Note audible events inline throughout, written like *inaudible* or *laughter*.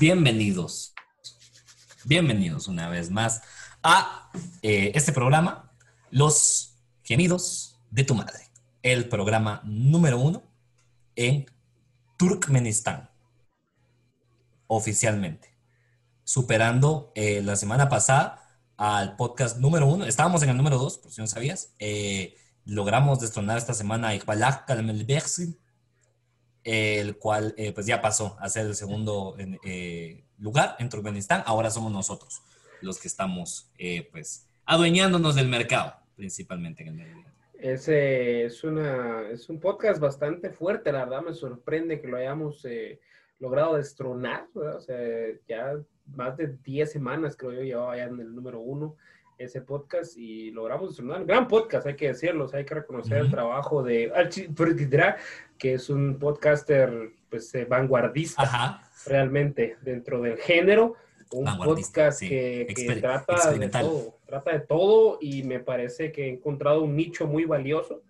bienvenidos, bienvenidos una vez más a eh, este programa, Los Gemidos de tu Madre, el programa número uno en Turkmenistán, oficialmente, superando eh, la semana pasada al podcast número uno, estábamos en el número dos, por si no sabías, eh, logramos destronar esta semana a Iqbalak Kalmelbersin, el cual eh, pues ya pasó a ser el segundo eh, lugar en Turkmenistán. Ahora somos nosotros los que estamos eh, pues adueñándonos del mercado, principalmente en el medio Es, es, una, es un podcast bastante fuerte, la verdad. Me sorprende que lo hayamos logrado destronar, o sea, ya más de 10 semanas creo yo llevaba ya en el número uno ese podcast y logramos destronar. Gran podcast, hay que decirlo, hay que reconocer el trabajo de que es un podcaster pues eh, vanguardista realmente dentro del género. Un podcast que, trata de todo, trata de todo y me parece que he encontrado un nicho muy valioso,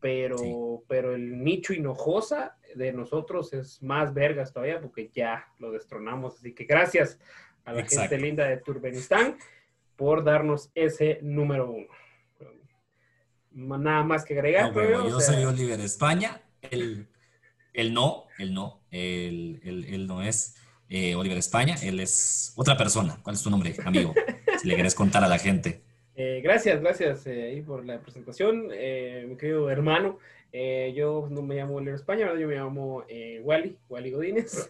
pero, pero el nicho hinojosa de nosotros es más vergas todavía porque ya lo destronamos. Así que gracias a la gente linda de Turbenistán por darnos ese número uno. Nada más que agregar. yo soy Oliver España él, no, él no, él, no es eh, Oliver España, él es otra persona. ¿Cuál es tu nombre, amigo? *laughs* si le quieres contar a la gente. Eh, gracias, gracias eh, por la presentación, mi querido hermano. yo no me llamo Oliver España, yo me llamo Wally, Wally Godínez.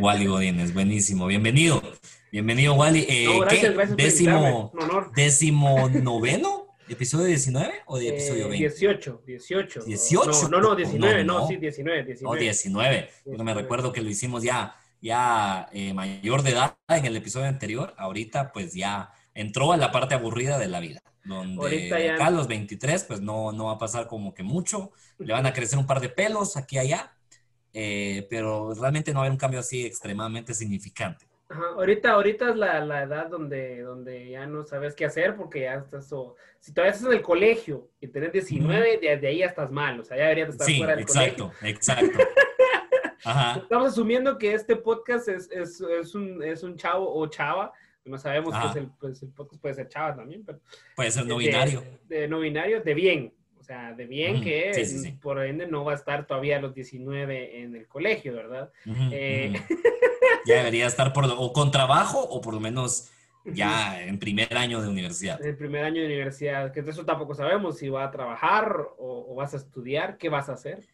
Wally Godínez, buenísimo, bienvenido. Bienvenido, Wally. gracias, gracias décimo, décimo *laughs* noveno ¿Episodio 19 o de episodio 20? 18, 18. 18. No, no, 19, no, sí, 19, 19. No, 19. Yo me recuerdo que lo hicimos ya, ya eh, mayor de edad en el episodio anterior. Ahorita, pues ya entró a la parte aburrida de la vida. Donde ya... acá los 23, pues no, no va a pasar como que mucho. Le van a crecer un par de pelos aquí y allá. Eh, pero realmente no va a haber un cambio así extremadamente significante. Ahorita, ahorita es la, la, edad donde, donde ya no sabes qué hacer porque ya estás, o, si todavía estás en el colegio y tenés 19, desde ahí ya estás mal, o sea, ya deberías estar fuera del exacto, colegio. Exacto, Ajá. *laughs* Estamos asumiendo que este podcast es, es, es, un, es un chavo o chava, no sabemos que el, pues el podcast puede ser chava también, pero... Puede ser no binario. De, no binario, de bien, sea, de bien que por ende no va a estar todavía a los 19 en el colegio, ¿verdad? eh, *laughs* ya debería estar por, o con trabajo o por lo menos ya en primer año de universidad. En primer año de universidad, que eso tampoco sabemos si va a trabajar o, vas a estudiar, qué vas a hacer.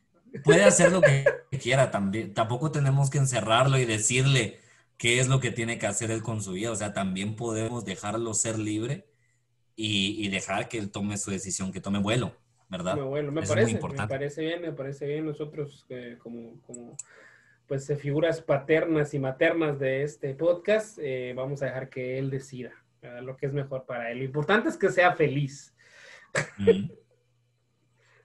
Puede hacer lo que *laughs* quiera también. Tampoco tenemos que encerrarlo y decirle qué es lo que tiene que hacer él con su vida. O sea, también podemos dejarlo ser libre y, dejar que él tome su decisión, que tome vuelo, ¿verdad? Tome vuelo, me parece. Me parece bien, me parece bien nosotros eh, como, como pues eh, figuras paternas y maternas de este podcast, eh, vamos a dejar que él decida lo que es mejor para él. Lo importante es que sea feliz.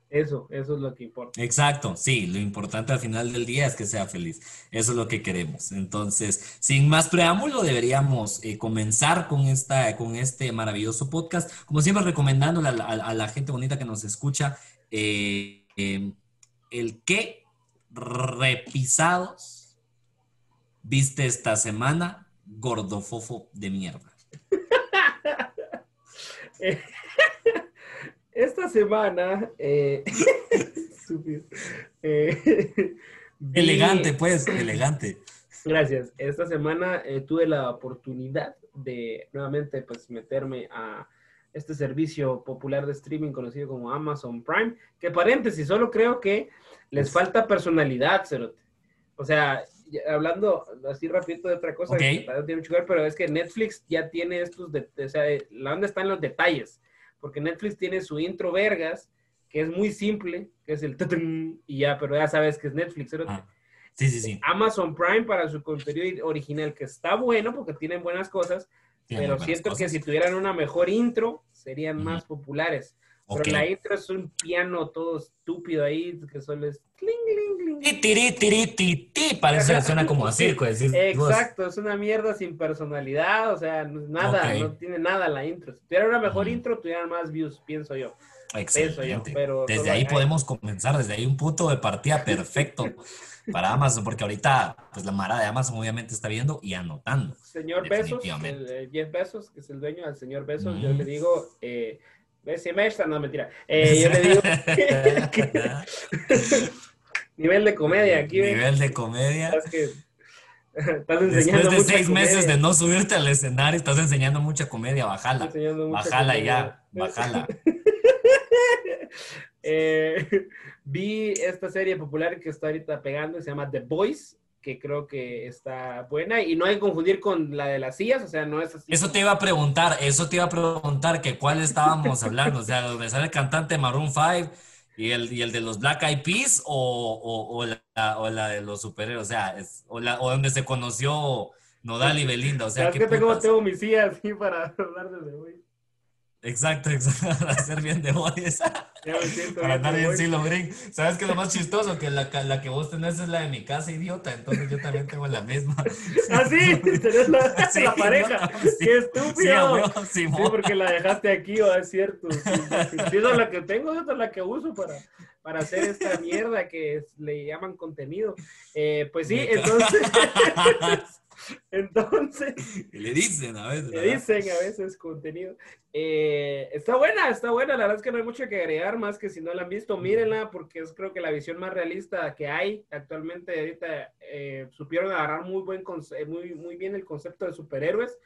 Eso, eso es lo que importa. Exacto, sí, lo importante al final del día es que sea feliz. Eso es lo que queremos. Entonces, sin más preámbulo, deberíamos eh, comenzar con, esta, con este maravilloso podcast. Como siempre, recomendándole a la, gente bonita que nos escucha el qué repisados viste esta semana, gordofofo de mierda? *laughs* Esta semana, eh, *laughs* eh, elegante, pues, elegante. Gracias. Esta semana eh, tuve la oportunidad de nuevamente pues meterme a este servicio popular de streaming conocido como Amazon Prime, que paréntesis, solo creo que les falta personalidad, Cerote. O sea, hablando así rapidito de otra cosa, pero es que Netflix ya tiene estos, de, o sea, la onda está en los detalles, porque Netflix tiene su intro vergas, que es muy simple, que es el y ya, pero ya sabes que es Netflix. Ah, sí, sí, sí. Amazon Prime para su contenido original, que está bueno porque tienen buenas cosas, pero siento que si tuvieran una mejor intro, serían más populares. Pero la intro es un piano todo estúpido ahí, que solo es... Tiri, tiri, tiri, parece suena como a circo. Exacto, es una mierda sin personalidad, o sea, nada, no tiene nada la intro. Si tuviera una mejor intro, tuvieran más views, pienso yo. Excelente. pero desde ahí podemos comenzar, desde ahí un punto de partida perfecto. *laughs* para Amazon, porque ahorita, pues la Mara de Amazon obviamente está viendo y anotando. Señor Besos, el, Jeff Bezos, que es el dueño del señor Besos, yo le digo, eh, esta no, mentira. Eh, yo le digo, *laughs* nivel de comedia aquí. Nivel de comedia. Es que, Estás enseñando Después de seis meses de no subirte al escenario, estás enseñando mucha comedia, bajala. Bajala ya, bajala. *laughs* Eh, vi esta serie popular que está ahorita pegando, se llama The Voice, que creo que está buena y no hay que confundir con la de las sillas, o sea, no es así. Eso te iba a preguntar, eso te iba a preguntar que cuál estábamos hablando, o sea, donde sale el cantante Maroon 5 y el, y el de los Black Eyed Peas o, o, la, o la, de los superhéroes, o sea, es, o, la, o donde se conoció Nodal y Belinda, o sea, ¿qué que tengo, tengo mis sillas así para *laughs* hablar de hoy. Exacto, exacto, *laughs* para hacer bien de hoy *laughs* para andar bien silo green. ¿Sabes qué es lo más chistoso? Que la, la, que vos tenés es la de mi casa, idiota, entonces yo también tengo la misma. *laughs* ¿Ah, sí? ¿Tenés la, la pareja? ¡Qué estúpido! Sí, sí, porque la dejaste aquí, ¿o es cierto? Sí, esa es la que tengo, esa es la que uso para, para hacer esta mierda que le llaman contenido. Eh, pues sí, entonces... *laughs* Entonces. le dicen a veces. Le dicen a veces contenido. Eh, está buena, está buena. La verdad es que no hay mucho que agregar más que si no la han visto, mírenla porque es creo que la visión más realista que hay actualmente. Ahorita eh, supieron agarrar muy, buen muy, muy bien el concepto de superhéroes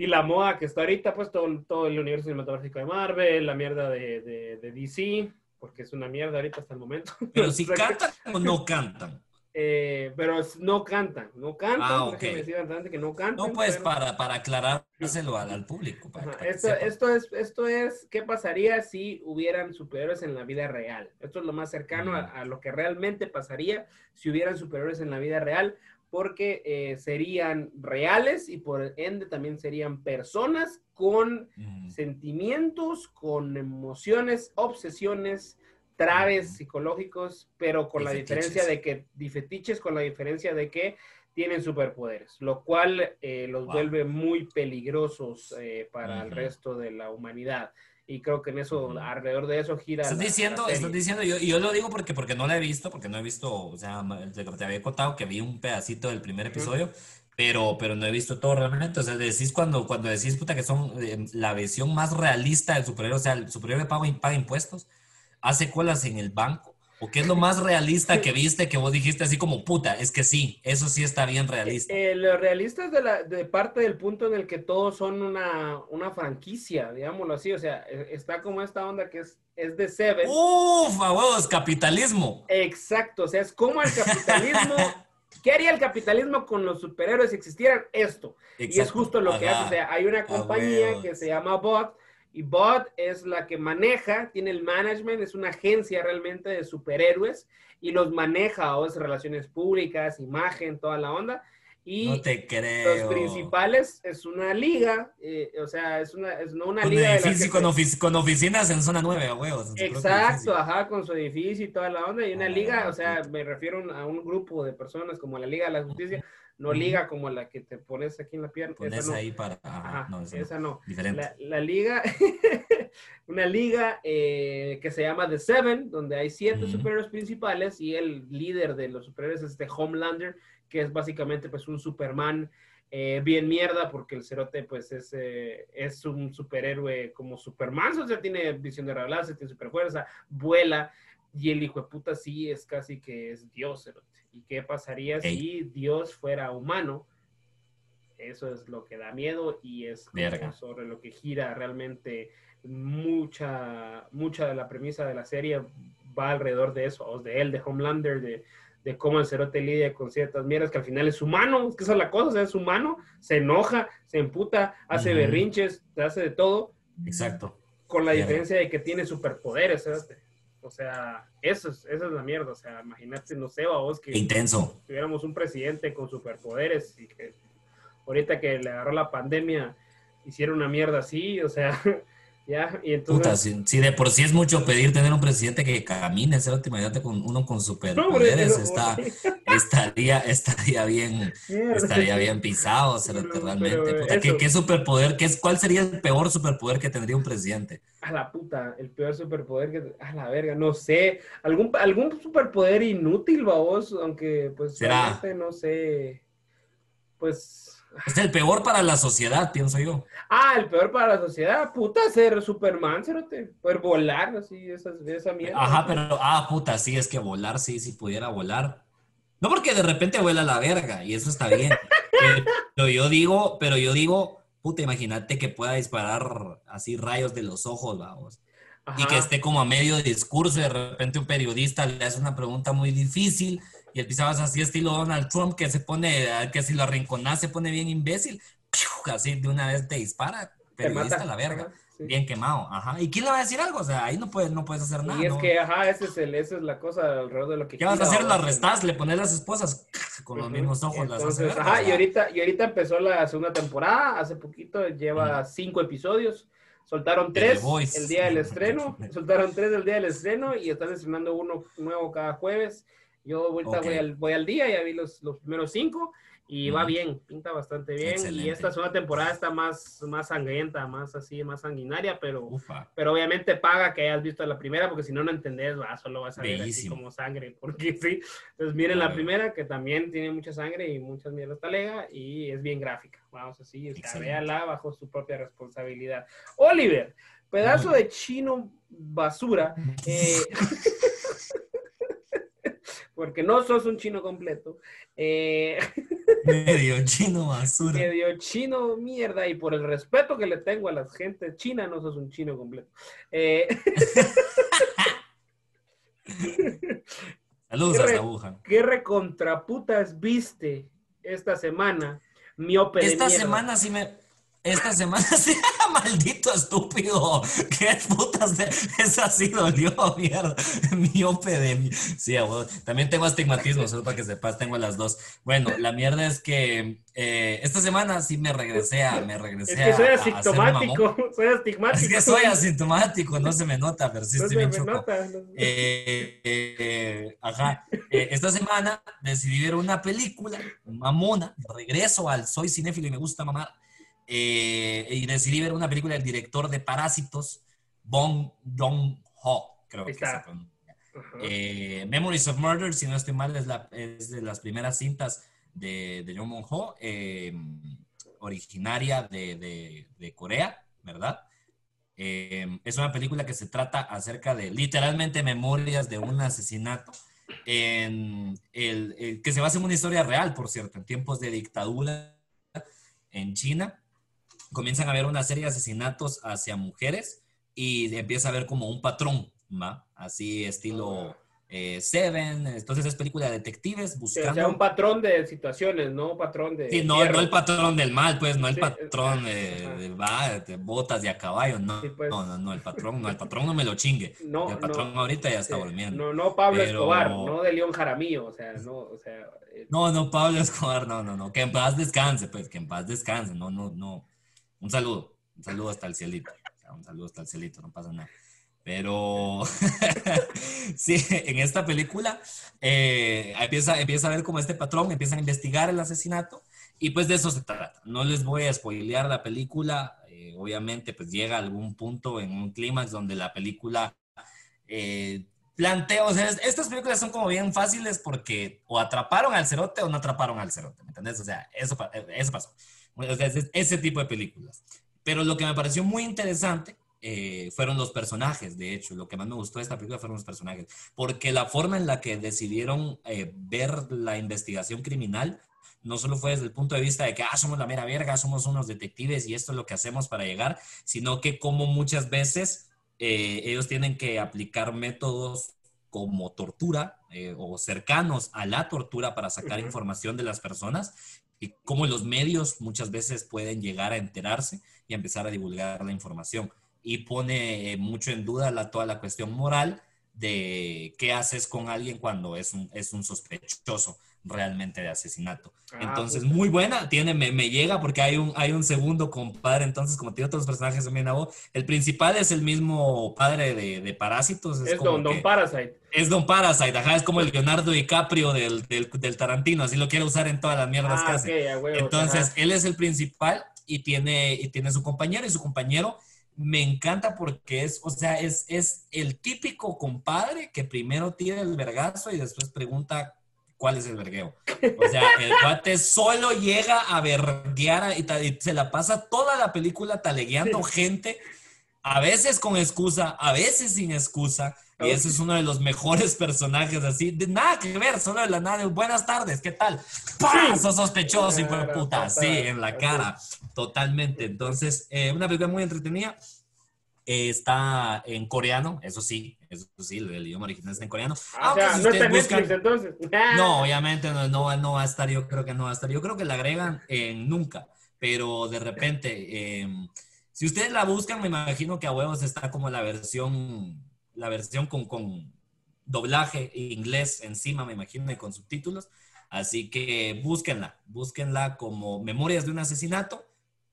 y la moda que está ahorita, pues todo, todo el universo cinematográfico de Marvel, la mierda de, de, de DC, porque es una mierda ahorita hasta el momento. Pero si *laughs* cantan o no cantan. Eh, pero no cantan, no cantan. Ah, que no cantan. No, pues para, para aclarárselo al, público. esto, esto, es, esto es, ¿qué pasaría si hubieran superiores en la vida real? Esto es lo más cercano a, lo que realmente pasaría si hubieran superiores en la vida real, porque eh, serían reales y por ende también serían personas con sentimientos, con emociones, obsesiones, traves psicológicos, pero con la diferencia de que, difetiches con la diferencia de que tienen superpoderes, lo cual eh, los vuelve muy peligrosos eh, para el resto de la humanidad. Y creo que en eso, alrededor de eso gira. Estás diciendo, estás diciendo, yo, yo lo digo porque, porque no la he visto, porque no he visto, o sea, te había contado que vi un pedacito del primer episodio, pero, pero no he visto todo realmente. O sea, decís cuando, cuando decís, puta, que son eh, la visión más realista del superhéroe, o sea, el superhéroe paga, paga impuestos hace colas en el banco? ¿O qué es lo más realista que viste que vos dijiste así como puta? Es que sí, eso sí está bien realista. Eh, lo realista es de, la, de parte del punto en el que todos son una, una franquicia, digámoslo así. O sea, e, está como esta onda que es, es de Seven. ¡Uf! A huevos, capitalismo. Exacto, o sea, es como el capitalismo. *laughs* ¿Qué haría el capitalismo con los superhéroes si existieran esto? Y es justo lo que hace. O sea, hay una compañía que se llama Bot y Bot es la que maneja, tiene el management, es una agencia realmente de superhéroes y los maneja, o es relaciones públicas, imagen, toda la onda. Y no te creo. los principales es una liga, eh, o sea, es una, es no una liga. Edificio, con, con, oficinas en zona 9, huevos. Exacto, ajá, con su edificio y toda la onda. Y una ah, liga, o sea, me refiero a un grupo de personas como la Liga de la Justicia, no liga como la que te pones aquí en la pierna. Pones ahí para. no, esa, no. Diferente. La, liga, *laughs* una liga eh, que se llama The Seven, donde hay siete superhéroes principales y el líder de los superhéroes es este Homelander, que es básicamente pues un Superman. Eh, bien mierda porque el cerote pues es, eh, es un superhéroe como Superman, o sea, tiene visión de revelarse, tiene superfuerza, vuela y el hijo de puta sí es casi que es Dios, cerote. ¿Y qué pasaría si Dios fuera humano? Eso es lo que da miedo y es sobre lo que gira realmente mucha, mucha de la premisa de la serie va alrededor de eso, de él, de Homelander, de, de cómo el cerote lidia con ciertas mierdas que al final es humano, es que esa es la cosa, o sea, es humano, se enoja, se emputa, hace berrinches, hace de todo. Exacto. Con la diferencia de que tiene superpoderes, ¿sabes? O sea, eso es, esa es la mierda. O sea, imagínate, no sé, vos que intenso. tuviéramos un presidente con superpoderes y que ahorita que le agarró la pandemia hiciera una mierda así, o sea, *laughs* Ya, y entonces... Puta, si, de por sí es mucho pedir tener un presidente que camine, ese imagínate con uno con superpoderes, está, *laughs* estaría, estaría bien, estaría bien pisado, realmente. ¿qué, superpoder, qué, cuál sería el peor superpoder que tendría un presidente? A la puta, el peor superpoder que, a la verga, no sé, algún, algún superpoder inútil, vos, aunque pues ¿Será? no sé, pues es el peor para la sociedad, pienso yo. Ah, el peor para la sociedad, puta, ser Superman, cerote. Poder volar, así, esa, esa mierda. Ajá, pero, ah, puta, sí, es que volar, sí, si pudiera volar. No porque de repente vuela la verga, y eso está bien. *laughs* pero yo digo, pero yo digo, puta, imagínate que pueda disparar así rayos de los ojos, vamos. Y que esté como a medio de discurso y de repente un periodista le hace una pregunta muy difícil y el pisabas así estilo Donald Trump que se pone, que si lo arrinconás se pone bien imbécil, así de una vez te dispara, periodista la verga. Bien quemado, ajá. ¿Y quién le va a decir algo? O sea, ahí no puedes, no puedes hacer nada. Y es que, ajá, ese es el, esa es la cosa alrededor de lo que... ¿Qué vas a hacer? Lo arrestás, le pones las esposas *laughs* con los mismos ojos. Entonces, las ajá, y ahorita, y ahorita empezó la segunda temporada, hace poquito, lleva cinco episodios. Soltaron tres el día del *laughs* estreno, soltaron tres el día del estreno y están estrenando uno nuevo cada jueves. Yo voy, al, voy al día, ya vi los, los primeros cinco y va bien, pinta bastante bien. Y esta segunda temporada está más, más sangrienta, más así, más sanguinaria, pero, pero obviamente paga que hayas visto la primera, porque si no, no entendés, va, solo vas a ver así como sangre, porque *laughs* sí. Entonces miren la primera, que también tiene mucha sangre y muchas mierdas talega, y es bien gráfica. Vamos así, véala bajo su propia responsabilidad. Oliver, pedazo de chino basura. Eh, *laughs* porque no sos un chino completo. Eh, *laughs* medio chino basura. Medio chino mierda, y por el respeto que le tengo a la gente china, no sos un chino completo. Eh, *laughs* Saludos a la aguja. ¿Qué recontraputas viste esta semana? Miope esta semana sí me esta semana *laughs* sí, *laughs* maldito estúpido. ¿Qué putas de esa sí dolió, mierda? *laughs* Miope de mi. Sí, también tengo astigmatismo, solo para que sepas, tengo las dos. Bueno, la mierda es que eh, esta semana sí me regresé a. Me regresé es que soy asintomático, soy astigmático. Es que soy asintomático, no se me nota, pero sí estoy bien choco. Eh, eh, ajá. esta semana decidí ver una película, mamona, regreso al Soy cinéfilo y me gusta mamar eh, y decidí ver una película del director de Parásitos, Bong Joon-ho, creo que se pronuncia. Eh, Memories of Murder, si no estoy mal, es, la, es de las primeras cintas de, de Jong Ho, eh, originaria de, de, Corea, ¿verdad? es una película que se trata acerca de literalmente memorias de un asesinato en el, que se basa en una historia real, por cierto, en tiempos de dictadura en China comienzan a haber una serie de asesinatos hacia mujeres y empieza a haber como un patrón, ¿va? Así estilo eh, Seven, entonces es película de detectives buscando... O sea, un patrón de situaciones, no un patrón de... Sí, no, no el patrón del mal, pues, no el patrón de, de, botas de a caballo, no, pues. no, no, no, el patrón, no, el patrón no me lo chingue. *laughs* No, el patrón ahorita ya está durmiendo. No, no Pablo Escobar, no de León Jaramillo, o sea, no, o sea... Eh. No, no, Pablo Escobar, no, no, no, que en paz descanse, pues, que en paz descanse, no, no, no. Un saludo, un saludo hasta el cielito. un saludo hasta el cielito, no pasa nada. Pero *laughs* sí, en esta película eh, empieza, empieza a ver como este patrón, empiezan a investigar el asesinato y pues de eso se trata. No les voy a spoilear la película, eh, obviamente pues llega a algún punto en un clímax donde la película eh, plantea, o sea, estas películas son como bien fáciles porque o atraparon al cerote o no atraparon al cerote, ¿me entiendes? O sea, eso pasó ese tipo de películas. Pero lo que me pareció muy interesante eh, fueron los personajes, de hecho, lo que más me gustó de esta película fueron los personajes, porque la forma en la que decidieron eh, ver la investigación criminal no solo fue desde el punto de vista de que, ah, somos la mera verga, somos unos detectives y esto es lo que hacemos para llegar, sino que como muchas veces eh, ellos tienen que aplicar métodos como tortura o cercanos a la tortura para sacar información de las personas y cómo los medios muchas veces pueden llegar a enterarse y empezar a divulgar la información. Y pone mucho en duda la, toda la cuestión moral de qué haces con alguien cuando es un, es un sospechoso. Realmente de asesinato. Ah, Entonces, muy buena, tiene, me, me llega porque hay un, hay un segundo compadre, entonces como tiene otros personajes también a vos, el principal es el mismo padre de, de Parásitos. Es como Don, Don que- Parasite. es Don Parasite, ajá, es como el Leonardo DiCaprio del, del, del Tarantino, así lo quiere usar en todas las mierdas que Ah, hace. a huevo. Entonces, ajá. él es el principal y tiene, y tiene su compañero, y su compañero me encanta porque es, o sea, es, es el típico compadre que primero tira el vergazo y después pregunta cuál es el vergueo. O sea, el *laughs* cuate solo llega a verguear y, y se la pasa toda la película talegueando gente, a veces con excusa, a veces sin excusa. Y ese es uno de los mejores personajes así, de nada que ver, solo de la nada, buenas tardes, ¿qué tal? ¡Pah! Sos sospechoso, hijo de puta, sí, en la cara, totalmente. Entonces, eh, una película muy entretenida. Eh, está en coreano, eso sí, eso sí, el, idioma original está en coreano. Ah, o sea, si no está en ustedes Netflix buscan- entonces. *laughs* No, obviamente no, no, va- no va a estar, yo creo que no va a estar. Yo creo que la agregan en nunca, pero de repente, eh, si ustedes la buscan, me imagino que a huevos está como la versión, la versión con, con doblaje inglés encima, me imagino, y con subtítulos. Así que búsquenla, búsquenla como Memorias de un asesinato.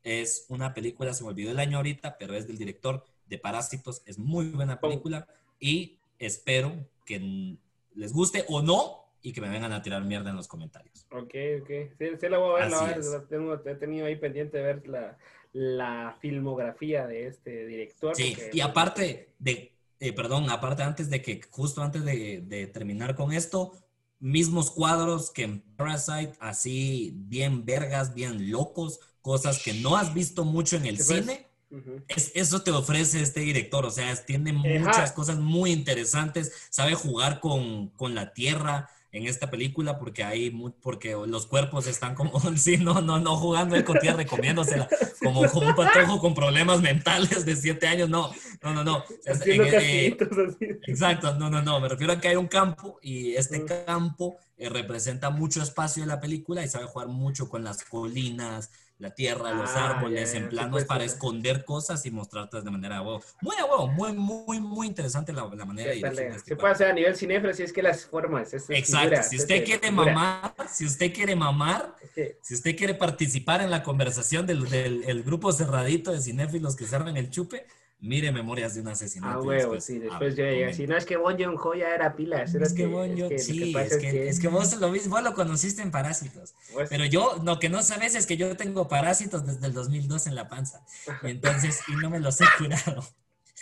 Es una película, se me olvidó el año ahorita, pero es del director de Parásitos. Es muy buena película y espero que les guste o no y que me vengan a tirar mierda en los comentarios. Ok, ok. Sí, sí la voy a ver, la la tengo, he tenido ahí pendiente de ver la, la filmografía de este director. Sí, y aparte de, eh, perdón, aparte antes de que, justo antes de, de terminar con esto, mismos cuadros que en Parasite, así bien vergas, bien locos, cosas que no has visto mucho en el Sí, Ujú. Es- eso te ofrece este director, o sea, tiene Ajá. muchas cosas muy interesantes, sabe jugar con, con la tierra en esta película porque hay mu- porque los cuerpos están como, *laughs* sí, no, no, no jugando con tierra y comiéndosela como, como un patojo con problemas mentales de siete años, no, no, no, no. En- eh, castillitos así. Exacto, no, no, no, me refiero a que hay un campo y este campo eh, representa mucho espacio de la película y sabe jugar mucho con las colinas, la tierra, los Ah, árboles, en planos para esconder cosas y mostrarlas de manera huevo. Muy a huevo, muy, muy, muy interesante la, la manera de dirigir este Se cuadro. puede hacer a nivel cinéfilo si es que las formas. Exacto, figura, si usted quiere figura. mamar, si usted quiere mamar, si usted quiere participar en la conversación del, del el grupo cerradito de cinéfilos que cerran el chupe, mire Memorias de un asesinato. Ah, huevo, sí. Después yo llegué así. No, es que Bon Joon-ho ya era pila. Es que, Bon Joon- que sí, es que, es que vos lo, vos lo conociste en Parásitos. pues, Pero yo, lo que no sabes es que yo tengo parásitos desde el 2002 en la panza. Y *laughs* entonces, y no me los he curado.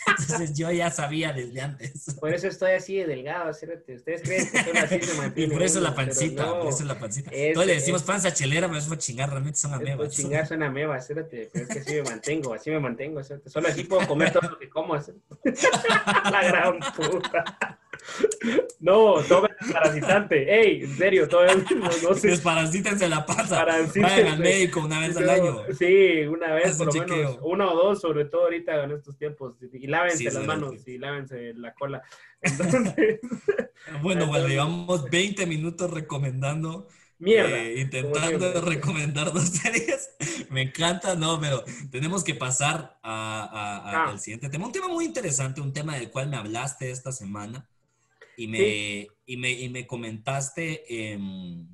Entonces yo ya sabía desde antes. Por eso estoy así de delgado, cérate. Ustedes creen que solo así se Y por eso la pancita, no. por eso la pancita. Es- Todos le decimos es- panza chelera, pero eso fue chingar, realmente son Es por amebas. chingar suena meba, cérate. Pero es que así me mantengo, así me mantengo. cérate. Solo así puedo comer *laughs* todo lo que como. *laughs* La gran puta. No, tomen parasitante. Ey, en serio, todo no, no sé. *laughs* Desparasítense la. Parasítense. Vayan al médico una vez al año. Sí, una vez Haz por un lo menos, una o dos, sobre todo ahorita en estos tiempos. Y lávense Sí, las sí, manos sí. y lávense la cola. *laughs* Entonces, *laughs* Bueno, bueno, llevamos 20 minutos recomendando mierda. Eh, intentando recomendar dos series. Me encanta, no, pero tenemos que pasar a- a- a- Ah. al siguiente tema. Un tema muy interesante, un tema del cual me hablaste esta semana y me, Sí. y me, y me comentaste, em,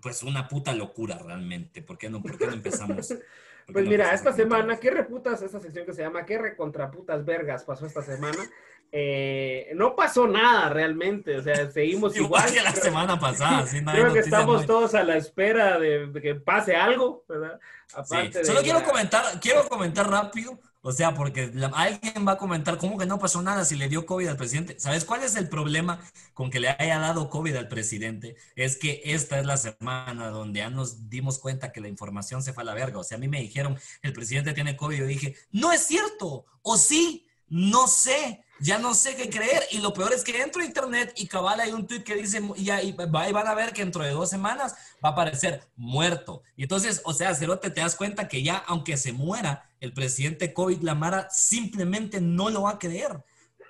pues, una puta locura realmente. ¿Por qué no, por qué no empezamos? ¿Por *laughs* qué Pues no mira, esta semana? ¿qué reputas? Esta sección que se llama ¿Qué recontraputas vergas pasó esta semana? *laughs* Eh, no pasó nada realmente, o sea, seguimos *laughs* Igual igual. que la creo- semana pasada, sí, no Creo que estamos muy- todos a la espera de, de que pase algo, ¿verdad? Sí. Aparte de Solo quiero la- comentar, quiero comentar rápido, o sea, porque la- alguien va a comentar cómo que no pasó nada si le dio COVID al presidente. ¿Sabes cuál es el problema con que le haya dado COVID al presidente? Es que esta es la semana donde ya nos dimos cuenta que la información se fue a la verga. O sea, a mí me dijeron, el presidente tiene COVID, yo dije, no es cierto, o sí, no sé. Ya no sé qué creer y lo peor es que entro a internet y cabal hay un tweet que dice y ahí van a ver que dentro de dos semanas va a aparecer muerto. Y entonces, o sea, Cerote, te das cuenta que ya aunque se muera el presidente COVID, Lamara simplemente no lo va a creer.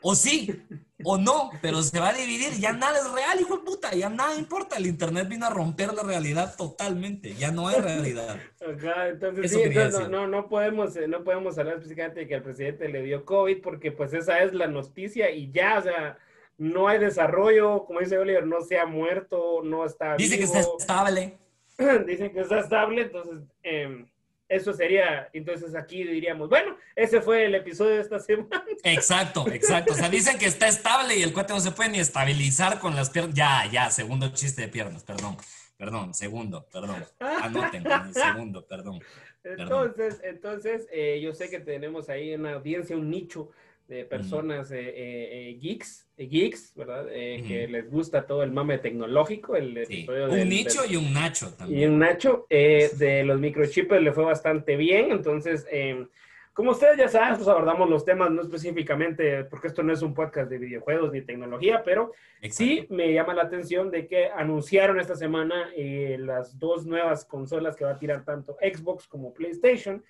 O sí, o no, pero se va a dividir. Ya nada es real, hijo de puta, ya nada importa. El internet vino a romper la realidad totalmente. Ya no hay realidad. *laughs* Ajá, entonces Eso sí, entonces no, no, no podemos, eh, no podemos hablar específicamente de que al presidente le dio COVID, porque pues esa es la noticia y ya, o sea, no hay desarrollo, como dice Oliver, no se ha muerto, no está Dice que está estable. *clears throat* Dicen que está estable, entonces em, eso sería, entonces aquí diríamos, bueno, ese fue el episodio de esta semana. Exacto, exacto. O sea, dicen que está estable y el cuate no se puede ni estabilizar con las piernas. Ya, ya, segundo chiste de piernas, perdón. Perdón, segundo, perdón. Anoten, segundo, perdón. Entonces, entonces eh, yo sé que tenemos ahí una audiencia, un nicho de personas eh, eh geeks, geeks, ¿verdad? Que les gusta todo el mame tecnológico. El un nicho y un nacho también. Y un nacho. de los microchips le fue bastante bien. Entonces, em, como ustedes ya saben, pues abordamos los temas no específicamente, porque esto no es un podcast de videojuegos ni tecnología, pero sí me llama la atención de que anunciaron esta semana las dos nuevas consolas que va a tirar tanto Xbox como PlayStation.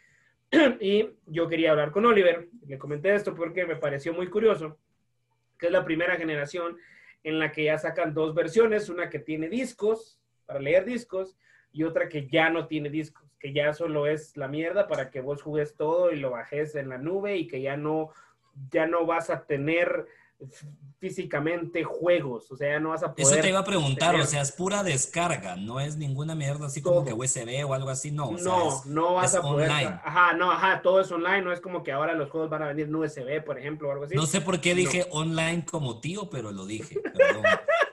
*clears throat* y yo quería hablar con Oliver, le comenté esto porque me pareció muy curioso, que es la primera generación en la que ya sacan dos versiones, una que tiene discos para leer discos y otra que ya no tiene discos, que ya solo es la mierda para que vos jugues todo y lo bajes en la nube y que ya no, ya no vas a tener físicamente juegos, o sea, no vas a poder... Eso te iba a preguntar, o sea, es pura descarga, no es ninguna mierda así como que USB o algo así, no. no, no vas a poder... Online. Ajá, no, ajá, todo es online, no es como que ahora los juegos van a venir en USB, por ejemplo, o algo así. No sé por qué dije online como tío, pero lo dije, perdón.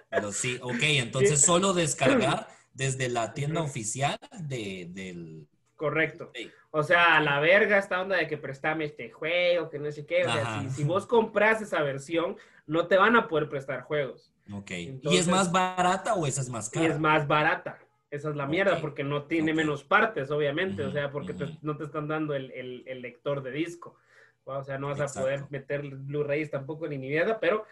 pero sí, ok, entonces solo descargar *clears throat* desde la tienda oficial de, del... Correcto. O sea, a la verga esta onda de que préstame este juego, que no sé qué. O sea, si, vos compras esa versión, no te van a poder prestar juegos. Ok. ¿Y es más barata o esa es más cara? Es más barata. Esa es la mierda, porque no tiene menos partes, obviamente. o sea, porque no te están dando el, lector de disco. O sea, no vas a poder meter Blu-rays tampoco ni mierda, pero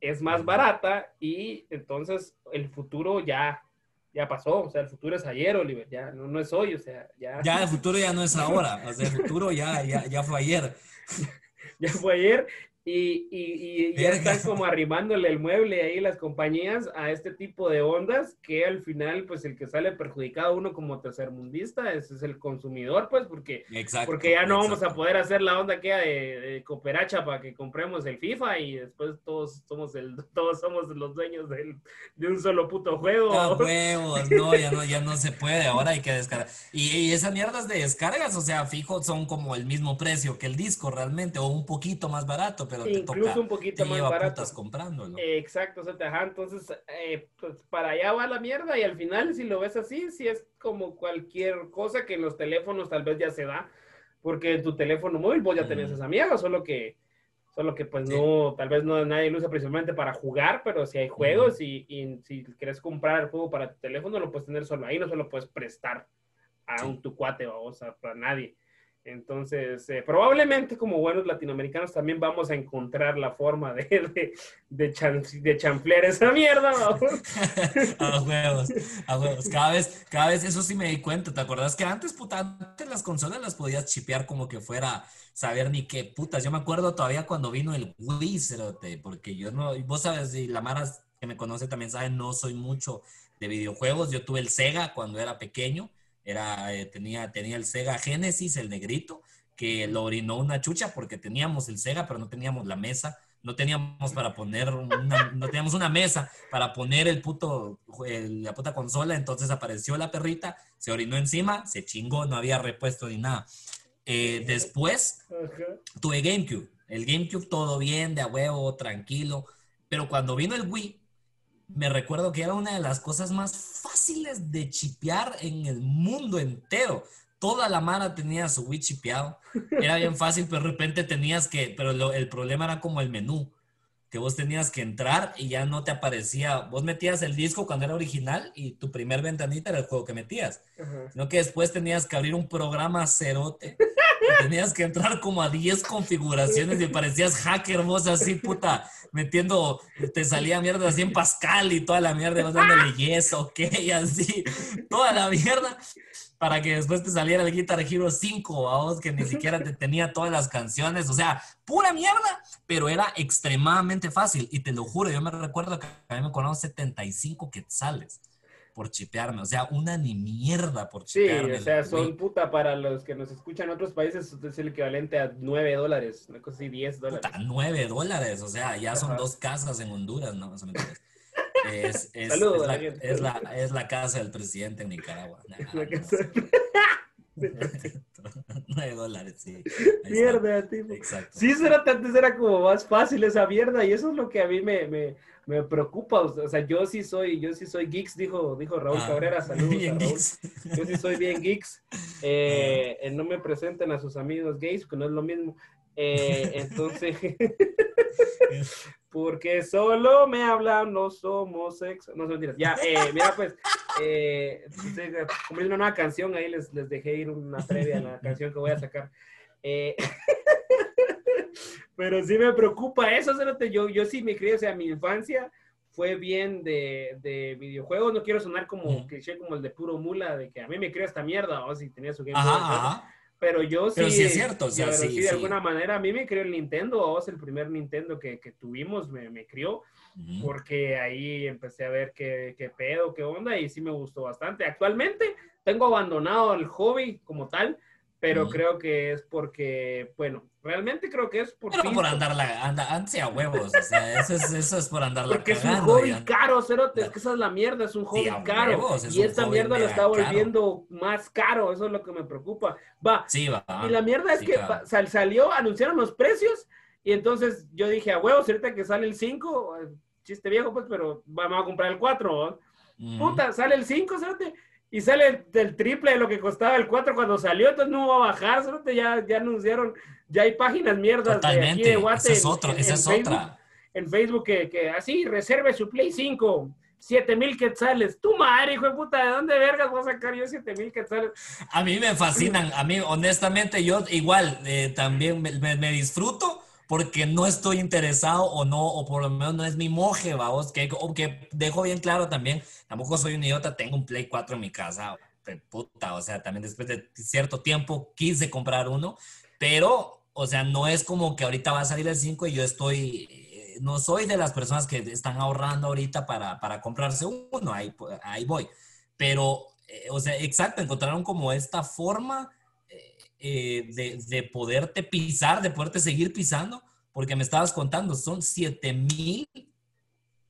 es más barata y entonces el futuro ya ya pasó, o sea, el futuro es ayer, Oliver, ya no, no es hoy, o sea, ya... Ya el futuro ya no es ahora, o sea, el futuro ya, ya, ya fue ayer. *laughs* ya fue ayer y, y, ya están como arrimándole el mueble ahí las compañías a este tipo de ondas que al final, pues el que sale perjudicado uno como tercermundista es, es el consumidor, pues porque, porque ya no vamos a poder hacer la onda que de, de, cooperacha para que compremos el FIFA y después todos somos el, *laughs* todos somos los dueños del, de un solo puto juego. Ah, *laughs* huevos, no, ya no, ya no se puede, ahora hay que descargar. Y, y esas mierdas de descargas, o sea, fijo, son como el mismo precio que el disco realmente, o un poquito más barato pero incluso un poquito más barato. comprándolo. exacto, o sea, ajá, entonces, eh, pues para allá va la mierda y al final, si lo ves así, si es como cualquier cosa que en los teléfonos tal vez ya se da, porque en tu teléfono móvil vos ya tenés esa mierda, solo que, solo que pues no, tal vez no nadie lo usa principalmente para jugar, pero si hay juegos y, si quieres comprar el juego para tu teléfono, lo puedes tener solo ahí, no solo puedes prestar a un tu cuate o sea, para nadie. Entonces, eh, probablemente como buenos latinoamericanos también vamos a encontrar la forma de, de, de, chanflear esa mierda, *laughs* a huevos, a huevos. Cada vez, cada vez eso sí me di cuenta. ¿Te acuerdas que antes, puta, antes las consolas las podías chipear como que fuera saber ni qué putas? Yo me acuerdo todavía cuando vino el Wii, porque yo no, vos sabes, y la Mara que me conoce también sabe, no soy mucho de videojuegos. Yo tuve el Sega cuando era pequeño era, eh, tenía, tenía el Sega Genesis, el negrito, que lo orinó una chucha porque teníamos el Sega, pero no teníamos la mesa. No teníamos para poner una, no teníamos una mesa para poner el puto, la puta consola. Entonces apareció la perrita, se orinó encima, se chingó, no había repuesto ni nada. Eh, después tuve GameCube. El GameCube todo bien, de a huevo, tranquilo. Pero cuando vino el Wii, me recuerdo que era una de las cosas más fáciles de chipear en el mundo entero. Toda la mano tenía su Wii chipeado. Era bien fácil, pero de repente tenías que, pero el problema era como el menú, que vos tenías que entrar y ya no te aparecía. Vos metías el disco cuando era original y tu primer ventanita era el juego que metías. Sino que después tenías que abrir un programa cerote tenías que entrar como a 10 configuraciones y parecías hacker vos así, puta, metiendo, te salía mierda así en Pascal y toda la mierda, vas dándole *laughs* yeso, ok, así, toda la mierda, para que después te saliera el Guitar Hero 5, a vos que ni siquiera te tenía todas las canciones, o sea, pura mierda, pero era extremadamente fácil, y te lo juro, yo me recuerdo que a mí me cobraron 75 quetzales por chipearme. O sea, una ni mierda por Sí, chipearme. o sea, son puta para los que nos escuchan en otros países, es el equivalente a 9 dólares, una cosa así, 10 dólares. Puta, 9 dólares. O sea, ya son Ajá. dos casas en Honduras, ¿no? Más o menos. Es, *laughs* es, Saludos es la, es, la, es la casa del presidente en Nicaragua. *laughs* Nah, La no casa- sé. *laughs* *laughs* 9 dólares, sí. Mierda, tipo. Exacto. Sí, eso era, antes era como más fácil esa mierda y eso es lo que a mí me, me, me preocupa. O sea, yo sí soy, yo sí soy geeks, dijo, dijo Raúl Ah, Cabrera, *laughs* saludos bien a Raúl. geeks. Yo sí soy bien geeks. *laughs* Eh, eh, no me presenten a sus amigos gays, que no es lo mismo. Eh, entonces, *laughs* porque solo me hablan los homosexuales. No, son mentiras. Ya, eh, mira, pues, eh, entonces, como es una nueva canción, ahí les, les dejé ir una previa a la *laughs* canción que voy a sacar. Eh, *laughs* pero sí me preocupa eso, yo, yo sí me crié, o sea, mi infancia fue bien de, de videojuegos, no quiero sonar como cliché como el de puro mula, de que a mí me crió esta mierda, o si tenía su Game Ajá, ajá. Pero yo sí, Pero sí es cierto, o sea, pero sí, sí, de sí. alguna manera a mí me crió el Nintendo, o el primer Nintendo que, que tuvimos me, me crió, porque ahí empecé a ver qué, qué pedo, qué onda, y sí me gustó bastante. Actualmente tengo abandonado el hobby como tal, pero creo que es porque, bueno, realmente creo que es por Pero por pinto, andarla, anda, anse a huevos, o sea, eso es, eso es por andarla Porque es un cagando. hobby ya. caro, Cerote, es que esa es la mierda, es un hobby a caro. huevos, es y esta mierda lo está caro. volviendo más caro, eso es lo que me preocupa. Va, Sí, va. y la mierda es sí, que pa- sal- salió, anunciaron los precios, y entonces yo dije, a huevos, ahorita que sale el 5, eh, chiste viejo, pues, pero vamos a comprar el 4. Ujú. Puta, sale el 5, Cerote, y sale el, del triple de lo que costaba el 4 cuando salió, entonces no va a bajar, ya, ya anunciaron, ya hay páginas mierdas de aquí Totalmente. de Guate Esa es otra, en- esa en es Facebook otra. en Facebook que, que así, reserve su Play 5, 7 mil quetzales. Tu madre, hijo de puta, ¿de dónde vergas voy a sacar yo 7 mil quetzales? A mí me fascinan, a mí honestamente yo igual eh, también me, me- me disfruto porque no estoy interesado o no, o por lo menos no es mi moje, vamos, que, que dejo bien claro también, tampoco soy un idiota, tengo un Play 4 en mi casa, puta, o sea, también después de cierto tiempo quise comprar uno, pero, o sea, no es como que ahorita va a salir el 5 y yo estoy, eh, no soy de las personas que están ahorrando ahorita para, para comprarse uno, ahí, ahí voy. Pero, eh, o sea, exacto, encontraron como esta forma eh, de, de poderte pisar, de poderte seguir pisando, porque me estabas contando, son 7 mil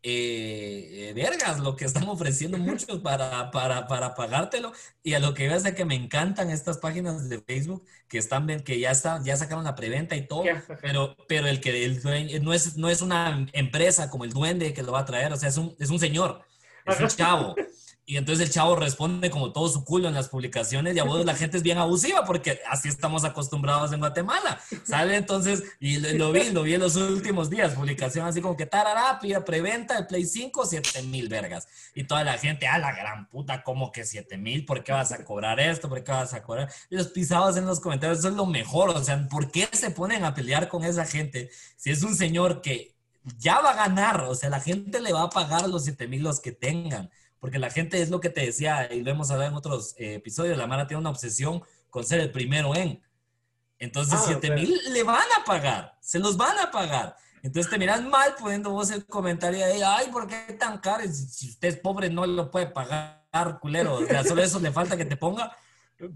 eh, vergas lo que están ofreciendo muchos *laughs* para, para, para pagártelo. Y a lo que veo es de que me encantan estas páginas de Facebook que están que ya están, ya sacaron la preventa y todo, pero, pero el que el dueño- no es, no es una empresa como el duende que lo va a traer, o sea, es un, es un señor, es un chavo. *laughs* Y entonces el chavo responde como todo su culo en las publicaciones y a vos la gente es bien abusiva porque así estamos acostumbrados en Guatemala. Sale entonces, y lo, lo vi, lo vi en los últimos días, publicación así como que tarará, pide preventa el Play 5, 7 mil vergas. Y toda la gente, a la gran puta, como que 7 mil? ¿Por qué vas a cobrar esto? ¿Por qué vas a cobrar? Y los pisados en los comentarios, eso es lo mejor. O sea, ¿por qué se ponen a pelear con esa gente si es un señor que ya va a ganar? O sea, la gente le va a pagar los 7 mil los que tengan porque la gente es lo que te decía, y lo hemos hablado en otros eh, episodios, la Mara tiene una obsesión con ser el primero en. Entonces, Ah, 7 mil le van a pagar, se los van a pagar. Entonces te miras mal poniendo vos el comentario ahí, ay, ¿por qué tan caro? Si, si usted es pobre no lo puede pagar, culero. O sea, solo eso le falta que te ponga.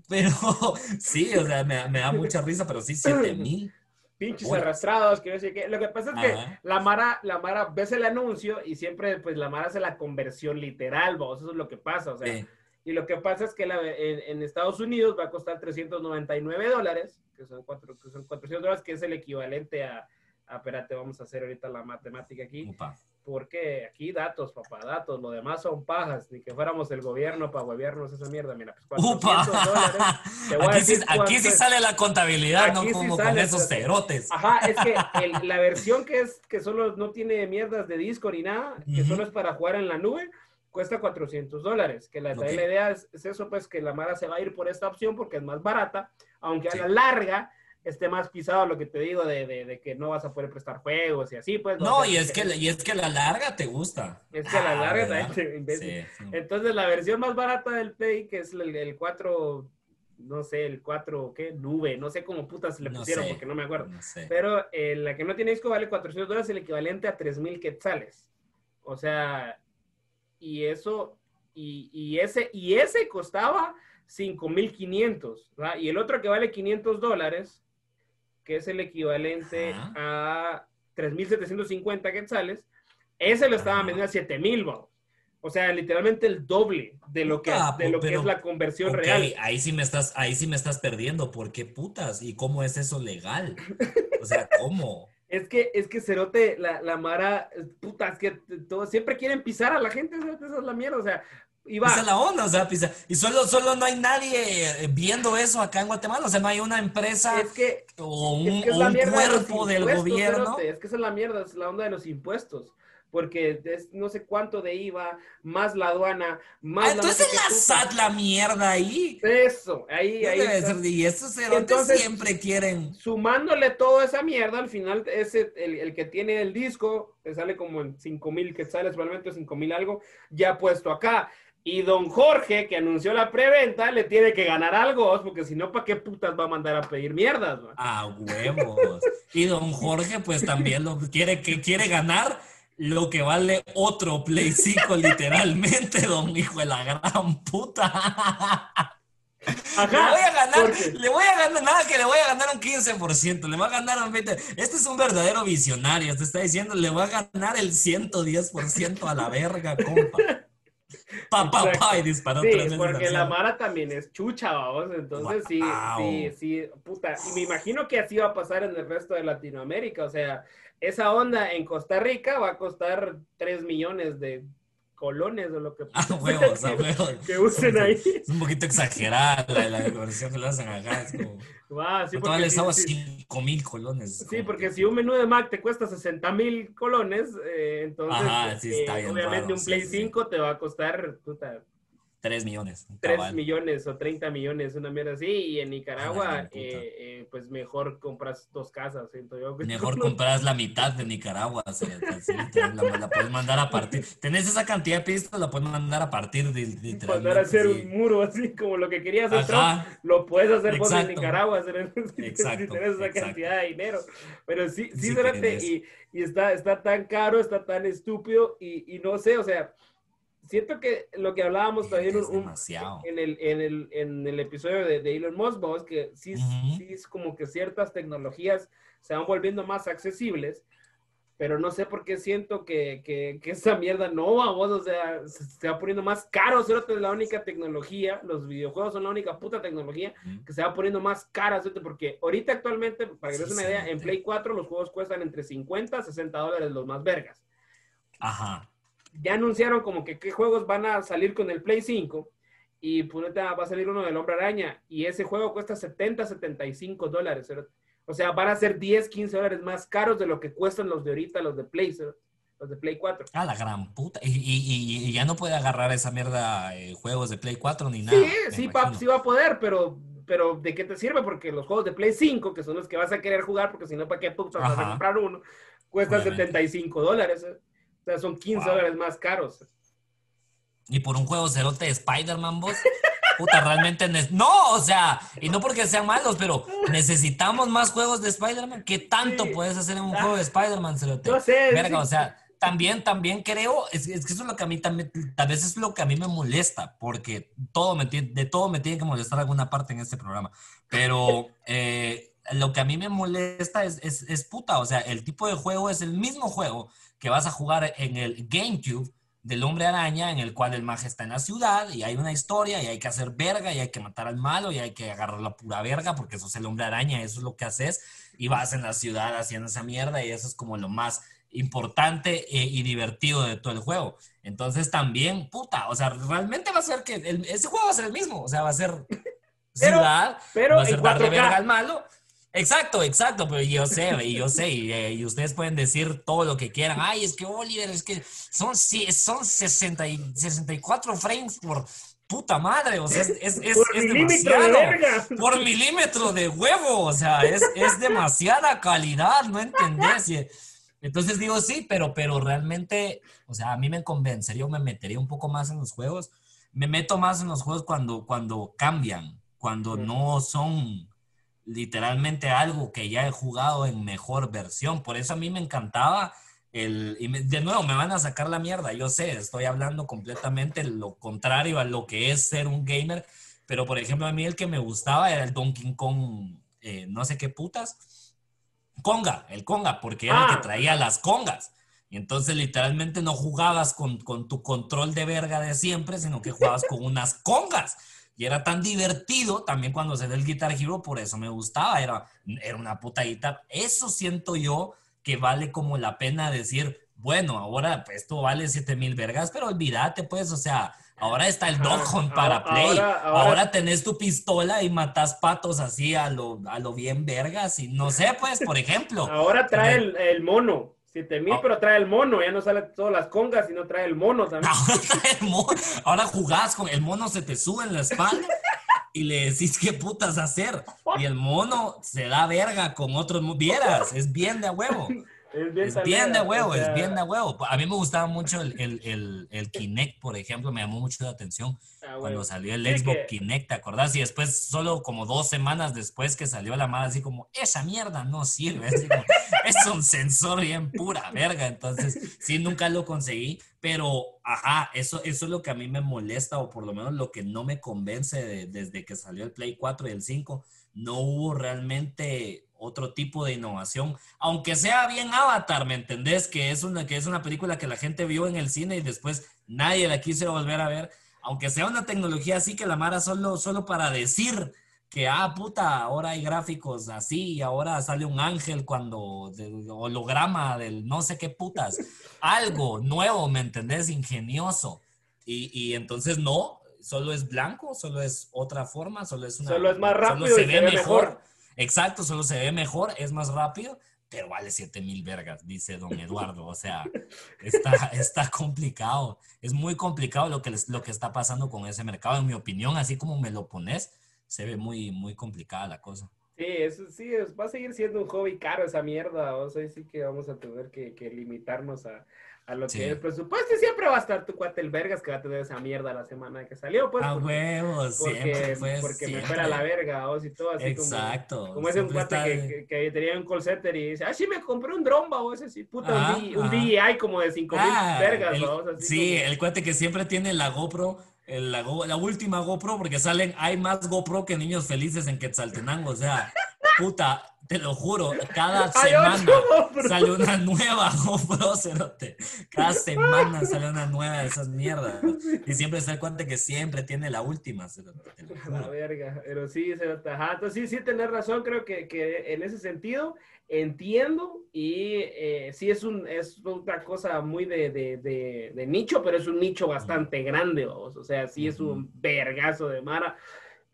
Pero *laughs* sí, o sea, me, me da mucha risa, pero sí, 7 mil. Pinches arrastrados, que no sé qué. Lo que pasa es que Ajá. la Mara, la Mara ves el anuncio y siempre, pues, la Mara hace la conversión literal, vos, eso es lo que pasa, o sea. Sí. Y lo que pasa es que la- en, en Estados Unidos va a costar 399 dólares, que son, cuatro, que son 400 dólares, que es el equivalente a, a, espérate, vamos a hacer ahorita la matemática aquí, Upa. porque aquí datos, papá, datos, lo demás son pajas, ni que fuéramos el gobierno para huevearnos esa mierda, mira, pues 400 Upa. dólares. Te voy a Aquí, sí, decir aquí sí sale la contabilidad, no Aquí sí como con sale, esos pero- cerotes. Ajá, es que el- la versión que es que solo no tiene mierdas de disco ni nada, que Ujú. solo es para jugar en la nube, cuesta 400 dólares. Que la, Ok. la idea es, es eso, pues que la Mara se va a ir por esta opción porque es más barata, aunque Sí. a la larga esté más pisado lo que te digo de, de- de que no vas a poder prestar juegos y así, pues. No, o sea, y es *laughs* que, y es que la larga te gusta. Es que a la Ah, larga ¿verdad? también te-. Sí, sí. Entonces la versión más barata del Play, que es el, el 4, no sé, el 4, ¿qué? Nube, no sé cómo putas le No pusieron sé. porque no me acuerdo. No sé. Pero eh, la que no tiene disco vale 400 dólares, el equivalente a 3.000 quetzales. O sea, y eso, y, y ese, y ese costaba 5.500, ¿verdad? Y el otro que vale 500 dólares, que es el equivalente Ajá. a 3.750 quetzales, ese lo estaban vendiendo a 7.000, ¿va? O sea, literalmente el doble de lo que, de lo que es la conversión real. ahí sí me estás, ahí sí me estás perdiendo, ¿por qué putas? ¿Y cómo es eso legal? *laughs* O sea, ¿cómo? Es que, es que Cerote, la, la Mara, puta, es que todo, siempre quieren pisar a la gente, esa es la mierda, o sea, y va. Esa es la onda, o sea, pisa- y solo, solo no hay nadie eh, viendo eso acá en Guatemala, o sea, no hay una empresa Es que, o un, es que es o la un de cuerpo del gobierno. Es que esa es la mierda, es la onda de los impuestos. Porque es no sé cuánto de IVA, más la aduana, más Ah, la entonces la puta. SAT la mierda ahí. Eso, ahí, No ahí. ser, y estos cerotes Entonces- siempre quieren. Sumándole toda esa mierda, al final, ese, el, el que tiene el disco, te sale como en 5 mil quetzales, probablemente 5 mil algo, ya puesto acá. Y don Jorge, que anunció la preventa, le tiene que ganar algo, porque si no, ¿para qué putas va a mandar a pedir mierdas? va? A huevos. Y don Jorge, pues también lo quiere, que quiere ganar lo que vale otro Play 5, literalmente, don hijo de la gran puta. Le voy a ganar, porque- le voy a ganar, nada que le voy a ganar un 15%, le voy a ganar un 20%. Este es un verdadero visionario, te está diciendo, le voy a ganar el 110% a la verga, compa. Pa, pa, pa, y disparó Sí, tres veces porque la. Mara también es chucha, vamos. Entonces, sí, sí, sí, puta. Y me imagino que así va a pasar en el resto de Latinoamérica. O sea, esa onda en Costa Rica va a costar 3 millones de colones o lo que, *laughs* A *laughs* huevos, que, huevos. que usen *laughs* ahí. Es un poquito exagerada la, la conversión que lo hacen acá. Es como. Va, sí, ¿Cuánto porque vale sí, esa sí. 5 mil colones? Sí, porque que- si un menú de Mac te cuesta 60 mil colones, eh, entonces Ajá, sí, está eh, bien obviamente raro, un Play sí, sí. 5 te va a costar puta, 3 millones. 3 cabal. millones o 30 millones, una mierda así, y en Nicaragua, puta. eh, eh, pues mejor compras dos casas, siento yo. *laughs* Mejor compras la mitad de Nicaragua. o sea, así, la, la puedes mandar a partir. Tenés esa cantidad de pistas, la puedes mandar a partir de literalmente. Mandar a hacer sí. un muro así como lo que quería hacer Trump, lo puedes hacer vos en Exacto. Nicaragua, *laughs* si Exacto, tienes esa exacto. cantidad de dinero. Pero sí, sí, Si espérate, querés. y, y está, está tan caro, está tan estúpido, y, y no sé, o sea, siento que lo que hablábamos también es un- demasiado. en, el, en, el, en el episodio de, de Elon Musk, vos, que sí, es- Ujú. sí es como que ciertas tecnologías se van volviendo más accesibles, pero no sé por qué siento que, que, que esa mierda no va, vos, o sea, se, se va poniendo más caro, cerote, es la única tecnología, los videojuegos son la única puta tecnología Ujú. que se va poniendo más cara, cerote, porque ahorita actualmente, para que te des Sí, una idea, en cerote. Play 4 los juegos cuestan entre 50 a 60 dólares los más vergas Ajá. Ya anunciaron como que qué juegos van a salir con el Play 5 y pues va a salir uno del Hombre Araña y ese juego cuesta 70, 75 dólares. O sea, van a ser 10, 15 dólares más caros de lo que cuestan los de ahorita, los de Play, los de Play 4. A la gran puta. Y, y- ya no puede agarrar esa mierda eh, juegos de Play 4 ni nada. Sí, sí, imagino. sí va a poder, pero, pero ¿de qué te sirve? Porque los juegos de Play 5, que son los que vas a querer jugar, porque si no, ¿para qué putas vas a comprar uno? Cuestan Obviamente. 75 dólares. eh. O sea, son 15 Wow. dólares más caros. Y por un juego cerote de Spider-Man, vos. Puta, realmente. No, o sea, y no porque sean malos, pero necesitamos más juegos de Spider-Man. ¿Qué tanto Sí. puedes hacer en un Ah. juego de Spider-Man, cerote? No sé, Verga, sí. o sea, también, también creo, es, es que eso es lo que a mí también, tal vez es lo que a mí me molesta, porque todo me tiene, de todo me tiene que molestar alguna parte en este programa. Pero eh, lo que a mí me molesta es, es, es puta, o sea, el tipo de juego es el mismo juego que vas a jugar en el GameCube del hombre araña, en el cual el mago está en la ciudad y hay una historia y hay que hacer verga y hay que matar al malo y hay que agarrar la pura verga porque eso es el hombre araña, eso es lo que haces y vas en la ciudad haciendo esa mierda y eso es como lo más importante eh, y divertido de todo el juego. Entonces también, puta, o sea, realmente va a ser que el- ese juego va a ser el mismo, o sea, va a ser *laughs* ciudad, pero va a en ser darle 4K. verga al malo. Exacto, exacto, pero yo sé, y yo sé, y, eh, y ustedes pueden decir todo lo que quieran. Ay, es que Oliver, es que son, sí, son 60 y 64 frames por puta madre, o sea, es, es, es, Por es milímetro de demasiado por milímetro de huevo, o sea, es, es demasiada calidad, ¿no entendés? Y- entonces digo, sí, pero, pero realmente, o sea, a mí me convencería o me metería un poco más en los juegos. Me meto más en los juegos cuando, cuando cambian, cuando no son literalmente algo que ya he jugado en mejor versión. Por eso a mí me encantaba el, y de nuevo, me van a sacar la mierda, yo sé, estoy hablando completamente lo contrario a lo que es ser un gamer, pero por ejemplo, a mí el que me gustaba era el Donkey Kong, eh, no sé qué putas, Conga, el Conga, porque era el que ah. traía las congas. Y entonces literalmente no jugabas con, con tu control de verga de siempre, sino que jugabas con unas congas. Y era tan divertido también cuando se ve el Guitar Hero, por eso me gustaba, era, era una puta guitarra. Eso siento yo que vale como la pena decir, bueno, ahora pues, esto vale 7 mil vergas, pero olvídate, pues, o sea, ahora está el Dog Hunt para Play. Ahora, tenés tu pistola y matas patos así a lo, a lo bien vergas. Y no sé, pues, por ejemplo. Ahora trae el, el mono. 7 mil, ah. pero trae el mono, ya no sale todas las congas, sino trae el mono *laughs* también. Ahora, jugás con el mono, se te sube en la espalda y le decís qué putas hacer. Y el mono se da verga con otros. Vieras, es bien de huevo. *laughs* Es bien, de huevo, es bien de huevo. A mí me gustaba mucho el, el, el, Kinect, por ejemplo, me llamó mucho la atención ah, cuando salió el Xbox Kinect, ¿te acordás? Y después, solo como dos semanas después que salió la madre, así como, esa mierda no sirve, *laughs* es un sensor bien pura verga. Entonces, sí, nunca lo conseguí, pero, ajá, eso, eso es lo que a mí me molesta, o por lo menos lo que no me convence desde que salió el Play 4 y el 5. No hubo realmente otro tipo de innovación, aunque sea bien Avatar, ¿me entendés? Que es una, que es una película que la gente vio en el cine y después nadie la quiso volver a ver, aunque sea una tecnología así que la Mara solo, solo para decir que, ah, puta, ahora hay gráficos así y ahora sale un ángel cuando, holograma del no sé qué putas, algo nuevo, ¿me entendés? Ingenioso. Y, y entonces no, solo es blanco, solo es otra forma, solo es una... Solo es más rápido. se, ve, mejor. Exacto, solo se ve mejor, es más rápido, pero vale 7 mil vergas, dice don *laughs* Eduardo. O sea, está, está complicado. Es muy complicado lo que, lo que está pasando con ese mercado. En mi opinión, así como me lo pones, se ve muy, muy complicada la cosa. Sí, eso sí, va a seguir siendo un hobby caro esa mierda. O sea, sí que vamos a tener que limitarnos a, a lo que es presupuesto siempre va a estar tu cuate el Vergas que va a tener esa mierda la semana que salió, pues. A huevos, siempre, pues, Porque me fuera la verga, o y todo así Exacto. Como, ese un cuate que, que, tenía un call center y dice, ah, sí, me compré un dromba o ese sí, puta, un, DJI como de 5 mil ah, vergas, Sí, el cuate que siempre tiene la GoPro, la, la última GoPro, porque salen, hay más GoPro que niños felices en Quetzaltenango, o sea, puta, te lo juro, cada semana sale una nueva *laughs* GoPro, cerote. Cada semana sale una nueva de esas mierdas. *laughs* Y siempre se da cuenta que siempre tiene la última, cerote. La verga, pero sí, cerote. Ajá, entonces sí, sí, tenés razón, creo que, que en ese sentido entiendo y eh, sí es, un, es una cosa muy de, de, de, nicho, pero es un nicho bastante grande, o sea, sí es un vergazo de Mara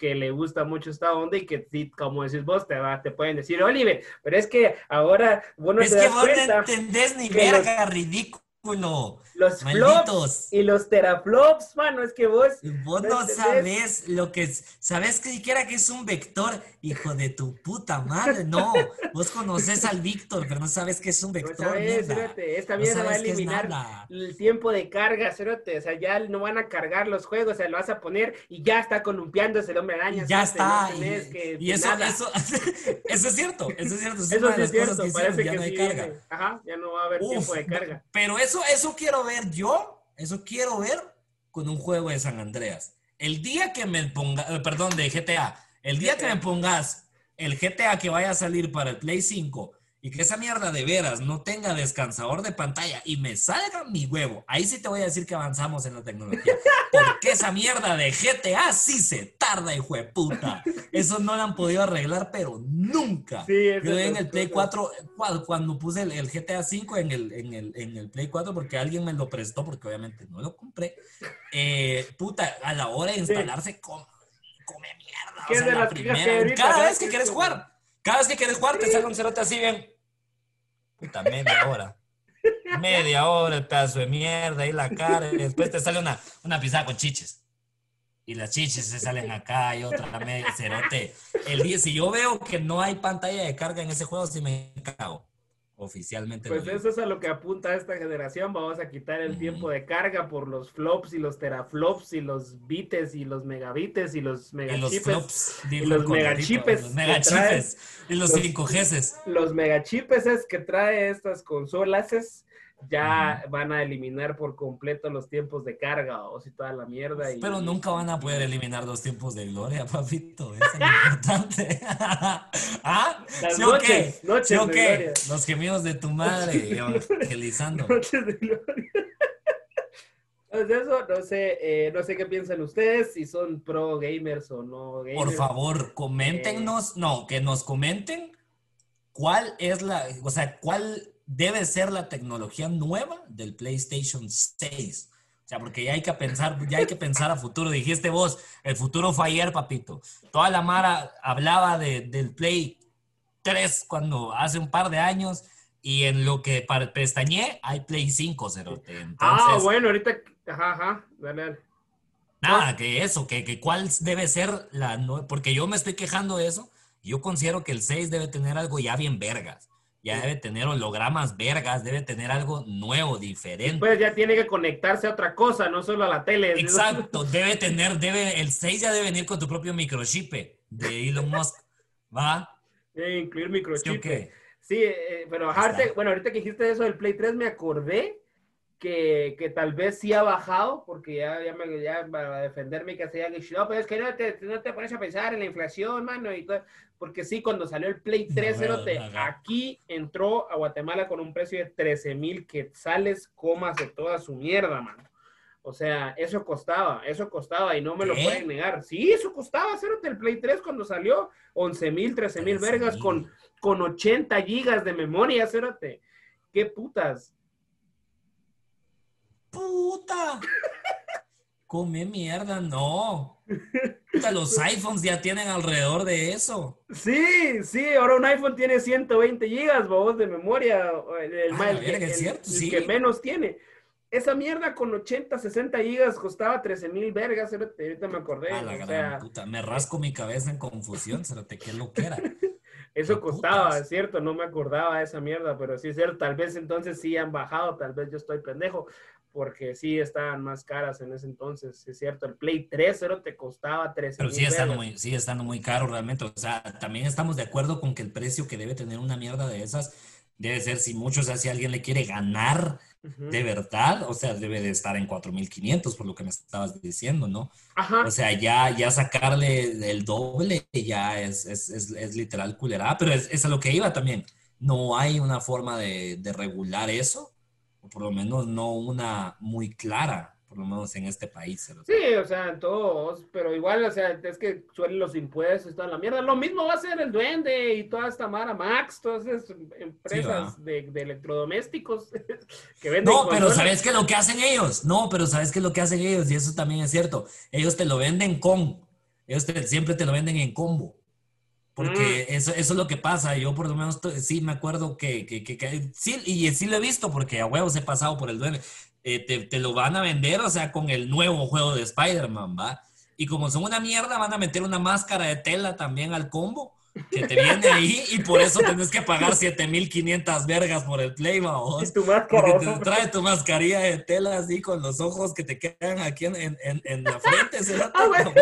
que le gusta mucho esta onda y que, como decís vos, te, va, te pueden decir, Oliver, pero es que ahora, bueno, es que vos no entendés ni verga, ridículo. Los flops y los teraflops, mano, es que vos... Vos no, sabés lo que es, sabés que siquiera que es un vector, hijo de tu puta madre, no, vos conoces al Víctor, pero no sabes que es un vector. No sabes, esta mierda va a eliminar el tiempo de carga, cerote, o sea, ya no van a cargar los juegos, o sea, lo vas a poner y ya está columpiándose el hombre araña. Ya está, y, eso, eso, *laughs* eso, es cierto, eso es cierto, eso, es cierto, parece que no hay carga. Ajá, ya no va a haber tiempo de carga. Pero eso, eso quiero ver yo, eso quiero ver con un juego de San Andreas. El día que me ponga, eh, perdón, de GTA, el día que me pongas el GTA que vaya a salir para el Play 5 y que esa mierda de veras no tenga descansador de pantalla y me salga mi huevo, ahí sí te voy a decir que avanzamos en la tecnología. Porque esa mierda de GTA sí se tarda, hijo de puta. Eso no lo han podido arreglar, pero nunca. Yo en el Play 4, cuando, puse el, GTA 5 en el, en, el, en el Play 4, porque alguien me lo prestó, porque obviamente no lo compré, eh, puta, a la hora de instalarse, come, mierda. O sea, la primera, cada vez que quieres jugar. Cada vez que quieres jugar, te sale un cerote así bien Puta, media hora. Media hora el pedazo de mierda y la cara. Y después te sale una, una con chiches. Y las chiches se salen acá y otra media cerote. El día, si yo veo que no hay pantalla de carga en ese juego, sí me cago oficialmente. Pues eso es a lo que apunta esta generación. Vamos a quitar el tiempo de carga por los flops y los teraflops y los bites y los megabites y los megachipes. Y los, megachipes. Los megachipes. Y los 5Gs. Los megachipes es que trae estas consolas. Es, ya van a eliminar por completo los tiempos de carga o si toda la mierda. Pero nunca van a poder eliminar los tiempos de gloria, *laughs* papito. Eso es lo *laughs* importante. *laughs* ¿Ah? Las ¿Sí o qué? noches ¿Sí o de qué? gloria. Los gemidos de tu madre, evangelizando. Noches de gloria. Entonces eso, no sé, eh, no sé qué piensan ustedes, si son pro gamers o no gamers. Por favor, coméntenos, no, que nos comenten cuál es la, o sea, cuál debe ser la tecnología nueva del PlayStation 6. O sea, porque ya hay que pensar, ya hay que pensar a futuro. Dijiste vos, el futuro fue ayer, papito. Toda la Mara hablaba de, del Play 3 cuando hace un par de años y en lo que pestañé hay Play 5, cerote. Entonces, Ah, bueno, ahorita, ajá, ajá, dale, dale. Nada, que eso, que, que cuál debe ser la porque yo me estoy quejando de eso. Yo considero que el 6 debe tener algo ya bien vergas. Ya debe tener hologramas vergas, debe tener algo nuevo, diferente. Pues ya tiene que conectarse a otra cosa, no solo a la tele. *laughs* Exacto, debe tener, debe, el 6 ya debe venir con tu propio microchip de Elon Musk. ¿Va? Debe incluir ¿Sí microchip. o qué? Sí, eh, pero ajá, está. ahorita- bueno, ahorita que dijiste eso del Play 3 me acordé que, que tal vez sí ha bajado, porque ya, ya, me, ya para defenderme que hacía que no, pero es que no te, no te pones a pensar en la inflación, mano, y todo, porque sí, cuando salió el Play 3, No, cerote, aquí entró a Guatemala con un precio de 13 mil quetzales, cómase toda su mierda, mano. O sea, eso costaba, eso costaba y no me lo pueden negar. Sí, eso costaba, cerote, el Play 3 cuando salió, 11 mil, 13 mil vergas con, con 80 gigas de memoria, cérate. ¿Qué putas? ¡Puta! *laughs* Come mierda, no. *laughs* Los iPhones ya tienen alrededor de eso. Sí, sí, ahora un iPhone tiene 120 gigas, babos, de memoria. El, el Ah, el verga, cierto, sí. que menos tiene. Esa mierda con 80, 60 gigas costaba 13 mil vergas, ahorita me acordé. A la o gran sea, puta. Me rasco mi cabeza en confusión, cerote, qué lo que era. *laughs* eso qué costaba, putas. es cierto, no me acordaba de esa mierda, pero sí es cierto, tal vez entonces sí han bajado, tal vez yo estoy pendejo, porque sí estaban más caras en ese entonces, es cierto. El Play 3, cero te costaba 13 Pero sigue estando, muy, sigue estando muy caro realmente. O sea, también estamos de acuerdo con que el precio que debe tener una mierda de esas debe ser, si mucho, o sea, si alguien le quiere ganar Ujú. de verdad, o sea, debe de estar en 4.500 por lo que me estabas diciendo, ¿no? Ajá. O sea, ya, ya sacarle el doble ya es, es, es, es literal culerada, pero es, es a lo que iba también. No hay una forma de, de regular eso, o por lo menos no una muy clara, por lo menos en este país. se Sí, o sea, todos, pero igual, o sea, es que suelen los impuestos y toda la mierda. Lo mismo va a ser el Duende y toda esta Mara Max, todas esas empresas de, de electrodomésticos *laughs* que venden. No, pero. ¿sabes qué es lo que hacen ellos? No, pero ¿sabes qué es lo que hacen ellos? Y eso también es cierto. Ellos te lo venden con, ellos te- siempre te lo venden en combo. Porque Mm. eso, eso es lo que pasa. Yo por lo menos sí me acuerdo que, que, que- sí, y sí lo he visto porque a huevos he pasado por el duende. Eh, te, te lo van a vender, o sea, con el nuevo juego de Spider-Man, ¿va? Y como son una mierda, van a meter una máscara de tela también al combo que te viene ahí y por eso tenés que pagar 7500 vergas por el Play, vamos. Y tu máscara. Porque te trae tu mascarilla de tela así con los ojos que te quedan aquí en, en, en- la frente. *laughs* Ah, bueno.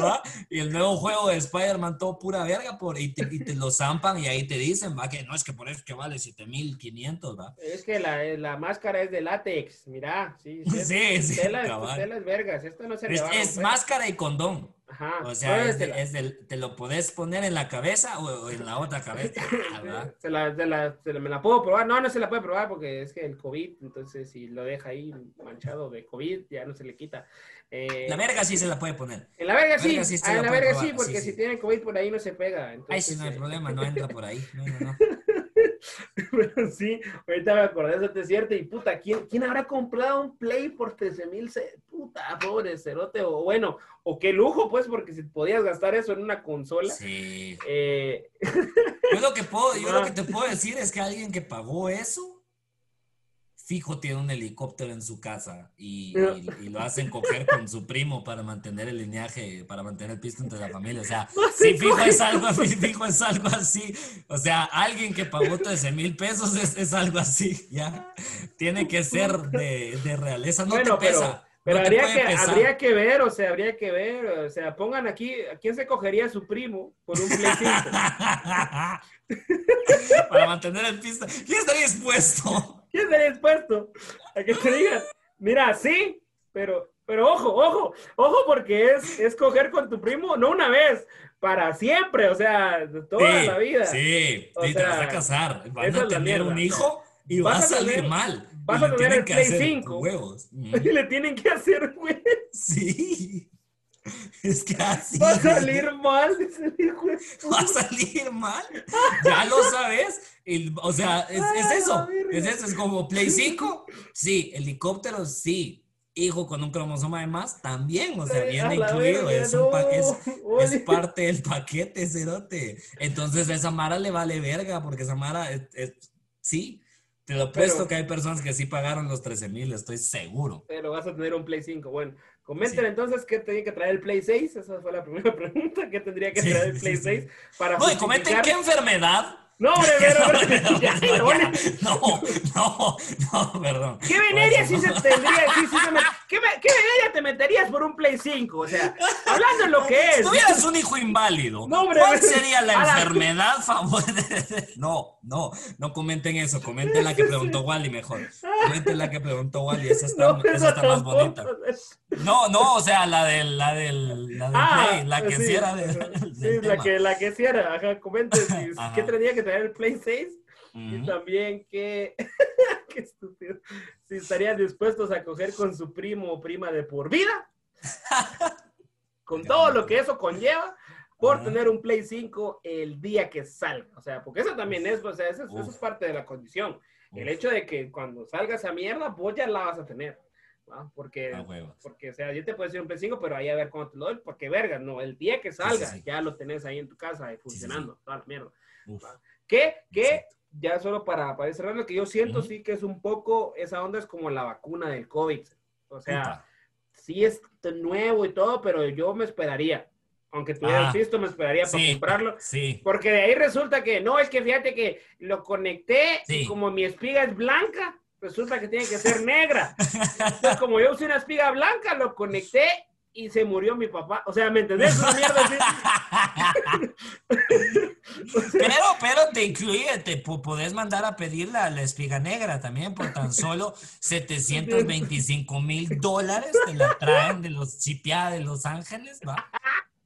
¿Va? Y el nuevo juego de Spider-Man, todo pura verga, por, y, te, y te lo zampan y ahí te dicen, va, que no es que por eso es que vale 7500, va. Es que la, la máscara es de látex, mira, sí. *laughs* sí, Sí, Tela, es vergas, esto no se le Es, va a es romper. máscara y condón. Ajá. O sea, no, es de- la- es del- te lo podés poner en la cabeza o, en la otra cabeza. *laughs* Ah. *laughs* Se la, se la- se me la puedo probar. No, no se la puede probar porque es que el COVID, entonces si lo deja ahí manchado de COVID, ya no se le quita. Eh, La verga sí se la puede poner. en la verga sí, verga ah, en la verga probar, sí, porque sí, si sí. tienen COVID por ahí no se pega. Ay, Entonces, sí, no hay eh, problema, no entra por ahí. No, no, no. *laughs* *laughs* Pero sí, ahorita me acordé de eso, es cierto. Y puta, ¿quién, ¿quién habrá comprado un Play por 13 mil? Puta, pobre cerote. O bueno, o qué lujo, pues, porque si podías gastar eso en una consola. Sí. eh, *laughs* Yo lo que puedo, yo lo que te puedo decir es que alguien que pagó eso, fijo tiene un helicóptero en su casa y, y- y lo hacen coger con su primo para mantener el lineaje, para mantener el pisto entre la familia. O sea, No se sí, fijo coge. es algo, fijo es algo así. O sea, alguien que pagó 13 mil pesos es, es algo así, ¿ya? Tiene que ser de, de realeza, no Bueno, te pesa. Pero te habría que, pesar. habría que ver, o sea, habría que ver, o sea, pongan aquí, ¿a quién se cogería su primo por un Play 5? *laughs* Para mantener el pisto. ¿Quién está dispuesto? ¿Quién estaría dispuesto a que te digan, mira, sí, pero, pero ojo, ojo, ojo, porque es, es coger con tu primo, no una vez, para siempre, o sea, toda Sí, la vida. Sí, O sí, te vas sea, a casar. Van a tener un hijo y Vas va a a salir tener- mal. Vas y a tener el que Play hacer 5. Huevos. *laughs* Y Ujú. le tienen que hacer, güey. Sí. *laughs* Es que así. Va a salir mal, *laughs* Va a salir mal. Ya lo sabes. El- o sea, es, es eso. Es eso. Es como Play 5. Sí. Helicóptero, sí. Hijo con un cromosoma de más, también. O sea, viene incluido. verga, es, un no. es, es parte del paquete, cerote. Entonces, a esa Mara le vale verga, porque esa Mara sí. Te lo Pero- presto que hay personas que sí pagaron los 13 mil, estoy seguro. Pero vas a tener un Play 5. Bueno, comenten Sí. entonces qué tenía que traer el Play 6. Esa fue la *laughs* primera pregunta. ¿Qué tendría que Sí, traer el Play sí. 6 para No, y comenten qué enfermedad. No, hombre, *laughs* pero, No, no, no, perdón. ¿Qué veneria sí se tendría? ¿Qué, veneria te meterías por un Play 5? O sea, hablando de lo que es. Si tuvieras un hijo inválido, ¿cuál sería la enfermedad favorita? *laughs* No, no, no comenten eso, comenten la que preguntó Wally mejor. Comenten la que preguntó Wally, esa está, más bonita. No, no, o sea, la del, la del, la del Ah, Play, la que sí, era de, Sí, la tema. que, la que sí era. Ajá, comenten *laughs* qué tendría que traer el Play 6 y también qué, *laughs* qué estúpido, si estarían dispuestos a coger con su primo o prima de por vida, *laughs* con todo lo que eso conlleva, por Ajá. tener un Play 5 el día que salga. O sea, porque eso también es, o sea, eso, es- eso es parte de la condición. El Uf. hecho de que cuando salga esa mierda, vos ya la vas a tener. ¿Va? Porque, porque, o sea, yo te puedo decir un Play 5, pero ahí a ver cómo te lo doy, porque verga, no, el día que salga, sí. ya lo tenés ahí en tu casa y funcionando, toda la mierda. Que, que, ya solo para, para ir cerrando, que yo siento Ujú. sí que es un poco, esa onda es como la vacuna del COVID. O sea, sí es nuevo y todo, pero yo me esperaría. Aunque tuviera Ah, visto, me esperaría para sí. comprarlo. Sí, Porque de ahí resulta que, no, es que fíjate que lo conecté y Sí. como mi espiga es blanca, resulta que tiene que ser negra. Como yo usé una espiga blanca, lo conecté y se murió mi papá. O sea, ¿me entendés? *laughs* Pero, pero te incluye, te po- podés mandar a pedir la, la espiga negra también por tan solo 725 mil dólares. Te la traen de los chipiá de Los Ángeles, ¿va?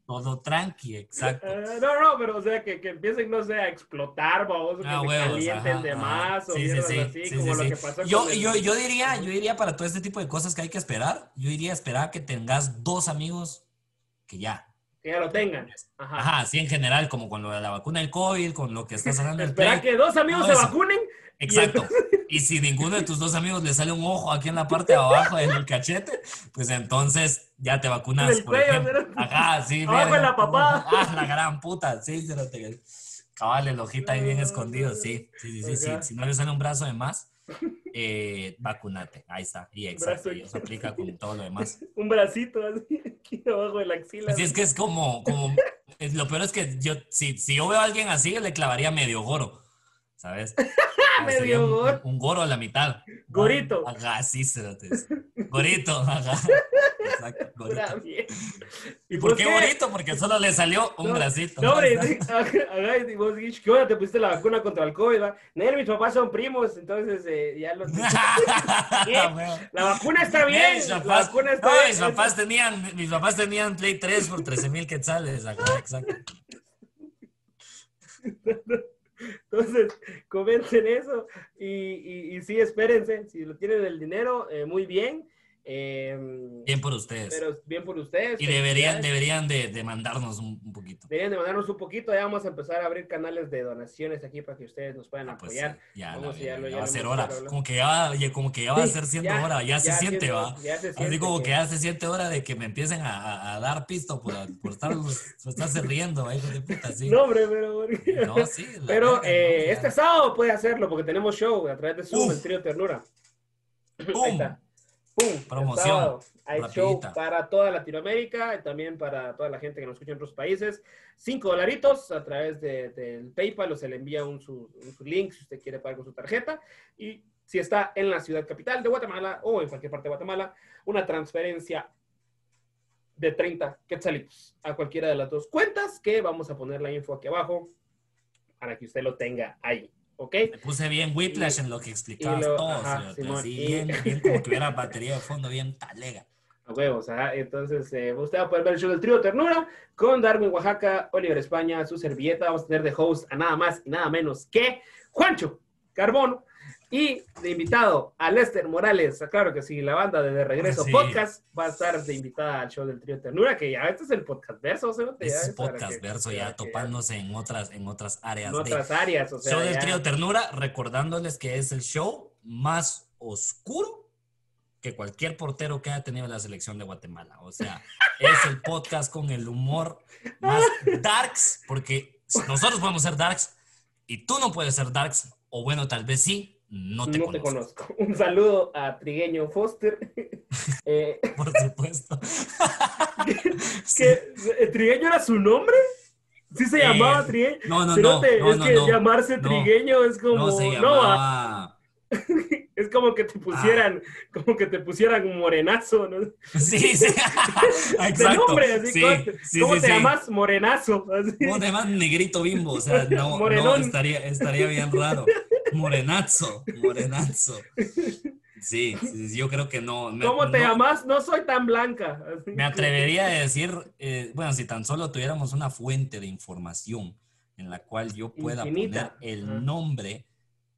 Todo tranqui, exacto. Ah, no, no, pero o sea, que, que empiecen, no sé, a explotar, que Ah, se huevos, calienten ajá, de ajá. más, o Sí, sí, sí, así, sí, como lo que pasó Yo, con el- yo, yo diría, yo diría para todo este tipo de cosas que hay que esperar, yo diría esperar que tengas dos amigos que ya. Que ya lo tengan. Ajá. Ajá, así en general, como con lo de la vacuna del COVID, con lo que estás hablando del Espera que dos amigos se vacunen. Exacto. Y si ninguno de tus dos amigos le sale un ojo aquí en la parte de abajo del cachete, pues entonces ya te vacunas, En el por cuello. Ajá, sí. Abajo en la papada. Ah, la gran puta. Sí, pero te... Cabal, el ojito ahí bien escondido, sí. Sí, sí, sí. sí. Si no le sale un brazo de más, eh, vacunate. Ahí está. Y exacto. Y eso aplica con todo lo demás. *laughs* Un bracito así, aquí abajo de la axila. Así es que es como, como, lo peor es que yo, si, si yo veo a alguien así, le clavaría medio goro, ¿sabes? *laughs* Medio Sería un- goro. Un, goro a la mitad. Gorito. Ajá, sí. Gorito, ajá. *laughs* Exacto. *laughs* *laughs* ¿Y por qué gorito? Porque solo le salió un No, bracito. No, *laughs* y vos dijiste, ¿qué hora te pusiste la vacuna contra el COVID? Nel, mis papás son primos, entonces eh, ya los... Bueno. La vacuna está bien, Mis la papás, vacuna está no, bien. mis papás tenían, mis papás tenían Play 3 por 13 mil quetzales. Exacto. Entonces, comenten eso y, y, y sí, espérense, si lo tienen el dinero, eh, muy bien. Eh, Bien por ustedes. pero bien por ustedes. y deberían, deberían de, de mandarnos un, un poquito. Deberían de mandarnos un poquito, ya vamos a empezar a abrir canales de donaciones aquí para que ustedes nos puedan Ah, pues apoyar. sí, ya, Vamos, la ya verga, lo- ya va a ser hora. Como que ya como que ya va a ser siendo hora, ya, se siente, siendo- va. ya se Así siente como que- ya se siente hora de que me empiecen a, a- dar pisto por, por, estar, por estarse riendo, ¿va? hijo de puta, sí. No, hombre, pero... No, sí, *laughs* Pero eh, no, este sábado puede hacerlo porque tenemos show a través de Zoom, Uf. el trío Ternura. *clears throat* Ahí. ¡Pum! Promoción. Hay show para toda Latinoamérica y también para toda la gente que nos escucha en otros países. Cinco dolaritos a través de- del PayPal o se le envía un su, un su link si usted quiere pagar con su tarjeta. Y si está en la ciudad capital de Guatemala o en cualquier parte de Guatemala, una transferencia de 30 quetzalitos a cualquiera de las dos cuentas que vamos a poner la info aquí abajo para que usted lo tenga ahí. ¿Ok? Me puse bien whiplash en lo que explicabas lo- todo, ajá, Simón, así, y- bien, *laughs* bien como que hubiera batería de fondo, bien talega. A huevos, ajá. Entonces, eh, usted va a poder ver el show del trío Ternura con Darwin Oaxaca, Oliver España, su servilleta. Vamos a tener de host a nada más y nada menos que Juancho Carbono. Y de invitado a Lester Morales, claro que sí, la banda de De Regreso Sí. Podcast va a estar de invitada al show del trío Ternura, que ya este es el podcast verso, ¿sí? Es podcast verso ya topándose en otras, en otras áreas En de otras áreas, o sea, show del ya- trío Ternura, recordándoles que es el show más oscuro que cualquier portero que haya tenido la selección de Guatemala. O sea, es el podcast con el humor más darks, porque nosotros podemos ser darks y tú no puedes ser darks, o bueno, tal vez sí, no te no te conozco. *laughs* Un saludo a Trigueño Foster. *laughs* Eh, Por *laughs* supuesto. Sí. que eh, Trigueño era su nombre. Sí se Eh, llamaba Trigueño. No, no, no, es no, que llamarse. Trigueño es como No se no, ah, llamaba. es como que te pusieran, como que te pusieran morenazo, ¿no? Sí, sí. De Exacto. nombre, así sí, ¿cómo, te- sí, cómo sí, te sí. llamas? Morenazo. así. ¿Cómo te llamas negrito bimbo? O sea, no, no estaría, estaría bien raro. Morenazo, morenazo. Sí, yo creo que no. me- ¿Cómo te no- llamas? No soy tan blanca. Me atrevería a decir, eh, bueno, si tan solo tuviéramos una fuente de información en la cual yo pueda Infinita. poner el nombre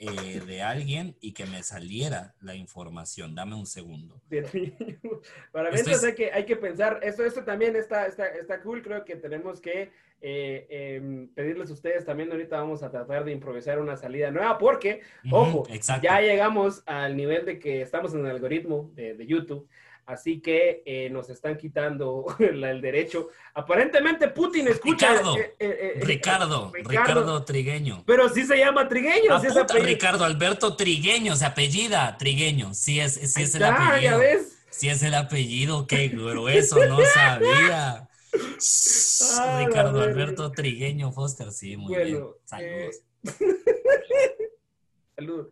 eh, de alguien y que me saliera la información. Dame un segundo. *laughs* Para mientras es- hay, que, hay que pensar, esto, esto también está, está, está cool, creo que tenemos que eh, em, pedirles a ustedes también, ahorita vamos a tratar de improvisar una salida nueva, porque, ojo, Ujú, exacto. ya llegamos al nivel de que estamos en el algoritmo de, de YouTube, así que eh, nos están quitando *laughs* la- el derecho. Aparentemente Putin escucha... Ricardo, eh, eh, Ricardo, Ricardo. Ricardo Trigueño. Pero sí se llama Trigueño, Ah, sí puta. Ricardo Alberto Trigueño, se apellida Trigueño. Sí es, sí es el ya apellido. ves. Sí es el apellido, qué grueso, no *laughs* sabía. Ah, Ricardo. Alberto Trigueño Foster, sí, muy bien. Saludos. *laughs* Salud.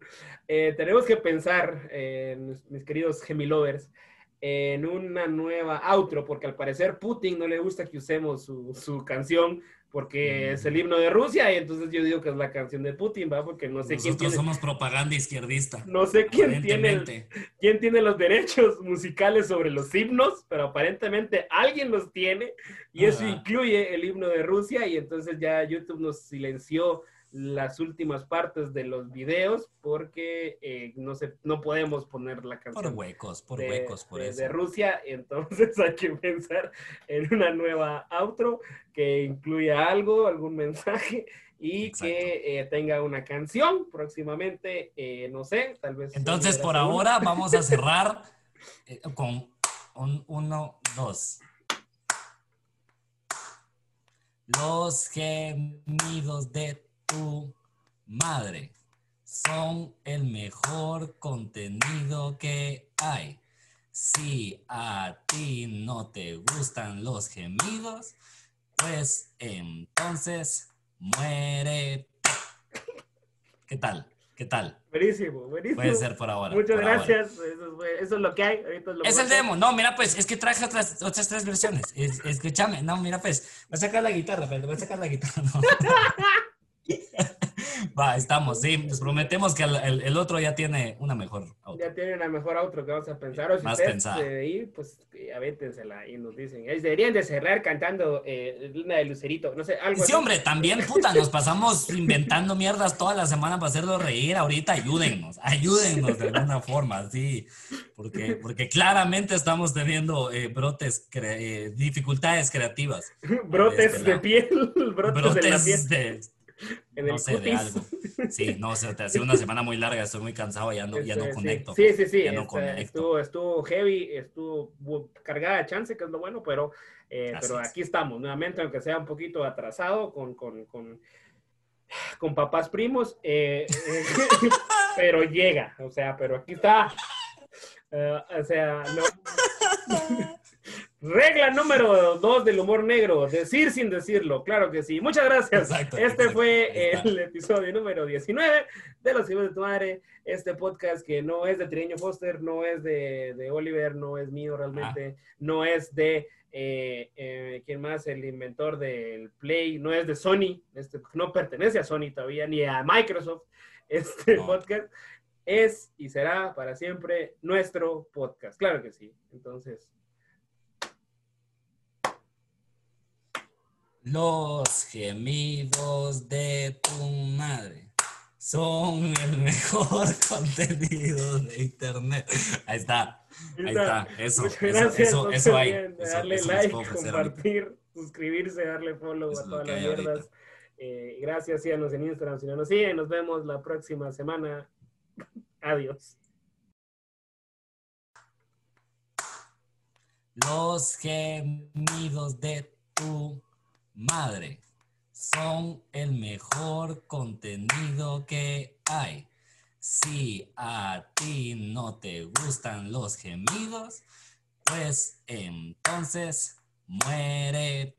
Eh, tenemos que pensar, mis, mis queridos gemilovers, en una nueva outro, porque al parecer Putin no le gusta que usemos su, su canción, porque Mm. es el himno de Rusia, y entonces yo digo que es la canción de Putin, ¿va? Porque no sé quién Nosotros tiene, somos propaganda izquierdista. no sé quién tiene, quién tiene los derechos musicales sobre los himnos, pero aparentemente alguien los tiene, y eso incluye el himno de Rusia, y entonces ya YouTube nos silenció las últimas partes de los videos porque eh, no sé, no podemos poner la Por canción huecos, por de, huecos, por de- eso. de Rusia, entonces *laughs* hay que pensar en una nueva outro que incluya algo, algún mensaje y Exacto. que eh, tenga una canción próximamente, eh, no sé, tal vez. Entonces, por ahora vamos a cerrar *laughs* con un, uno, dos. Los gemidos de tu madre son el mejor contenido que hay. Si a ti no te gustan los gemidos, pues entonces muere. ¿Qué tal? ¿Qué tal? Buenísimo, buenísimo. Puede ser por ahora. Muchas por ahora. gracias. Eso es, eso es lo que hay. Ahorita lo Es el demo. No, mira, pues, es que traje otras, otras tres versiones. Es- escúchame, no, mira, pues, voy a sacar la guitarra, pero voy a sacar la guitarra. no. *laughs* *laughs* Va, estamos, sí. Les prometemos que el, el- el otro ya tiene una mejor. auto. Ya tienen la mejor outro que vamos a pensar. O si Más pensada. de pues avéntensela y nos dicen. "Ey, deberían de cerrar cantando eh, Luna de Lucerito. No sé, algo Sí, hombre, también, puta, nos pasamos inventando mierdas toda la semana para hacerlo reír. Ahorita ayúdennos, ayúdennos de alguna forma, sí. Porque, porque claramente estamos teniendo eh, brotes, cre- eh, dificultades creativas. *laughs* brotes este de lado. piel, *laughs* brotes, de la piel. Brotes de, *laughs* En no el sé, de cutis. algo. Sí, *laughs* no sé, te ha sido una semana muy larga, estoy muy cansado, ya no, ya Este, no sí. conecto. Sí, sí, sí. Ya no este, conecto. estuvo, estuvo heavy, estuvo cargada de chance, que es lo bueno, pero, eh, pero aquí estamos, nuevamente, aunque sea un poquito atrasado, con, con, con, con papás primos, eh, eh, *laughs* pero llega, o sea, pero aquí está. Eh, o sea, no. Regla número dos del humor negro, decir sin decirlo, claro que sí. Muchas gracias. este fue el episodio número 19 de Los Hijos de tu Madre, este podcast que no es de Triño Foster, no es de, Oliver, no es mío realmente, ah. no es de, eh, eh, ¿quién más? El inventor del Play, no es de Sony, este, no pertenece a Sony todavía, ni a Microsoft, este podcast es y será para siempre nuestro podcast, claro que sí. Entonces... Los gemidos de tu madre son el mejor *laughs* contenido de internet. Ahí está. Ahí está. Eso. eso, eso, eso, hay. darle like, compartir, suscribirse, darle follow a todas las mierdas. Eh, gracias, síganos en Instagram si no nos siguen. Nos vemos la próxima semana. *laughs* Adiós. Los gemidos de tu madre son el mejor contenido que hay. Si a ti no te gustan los gemidos, pues entonces muere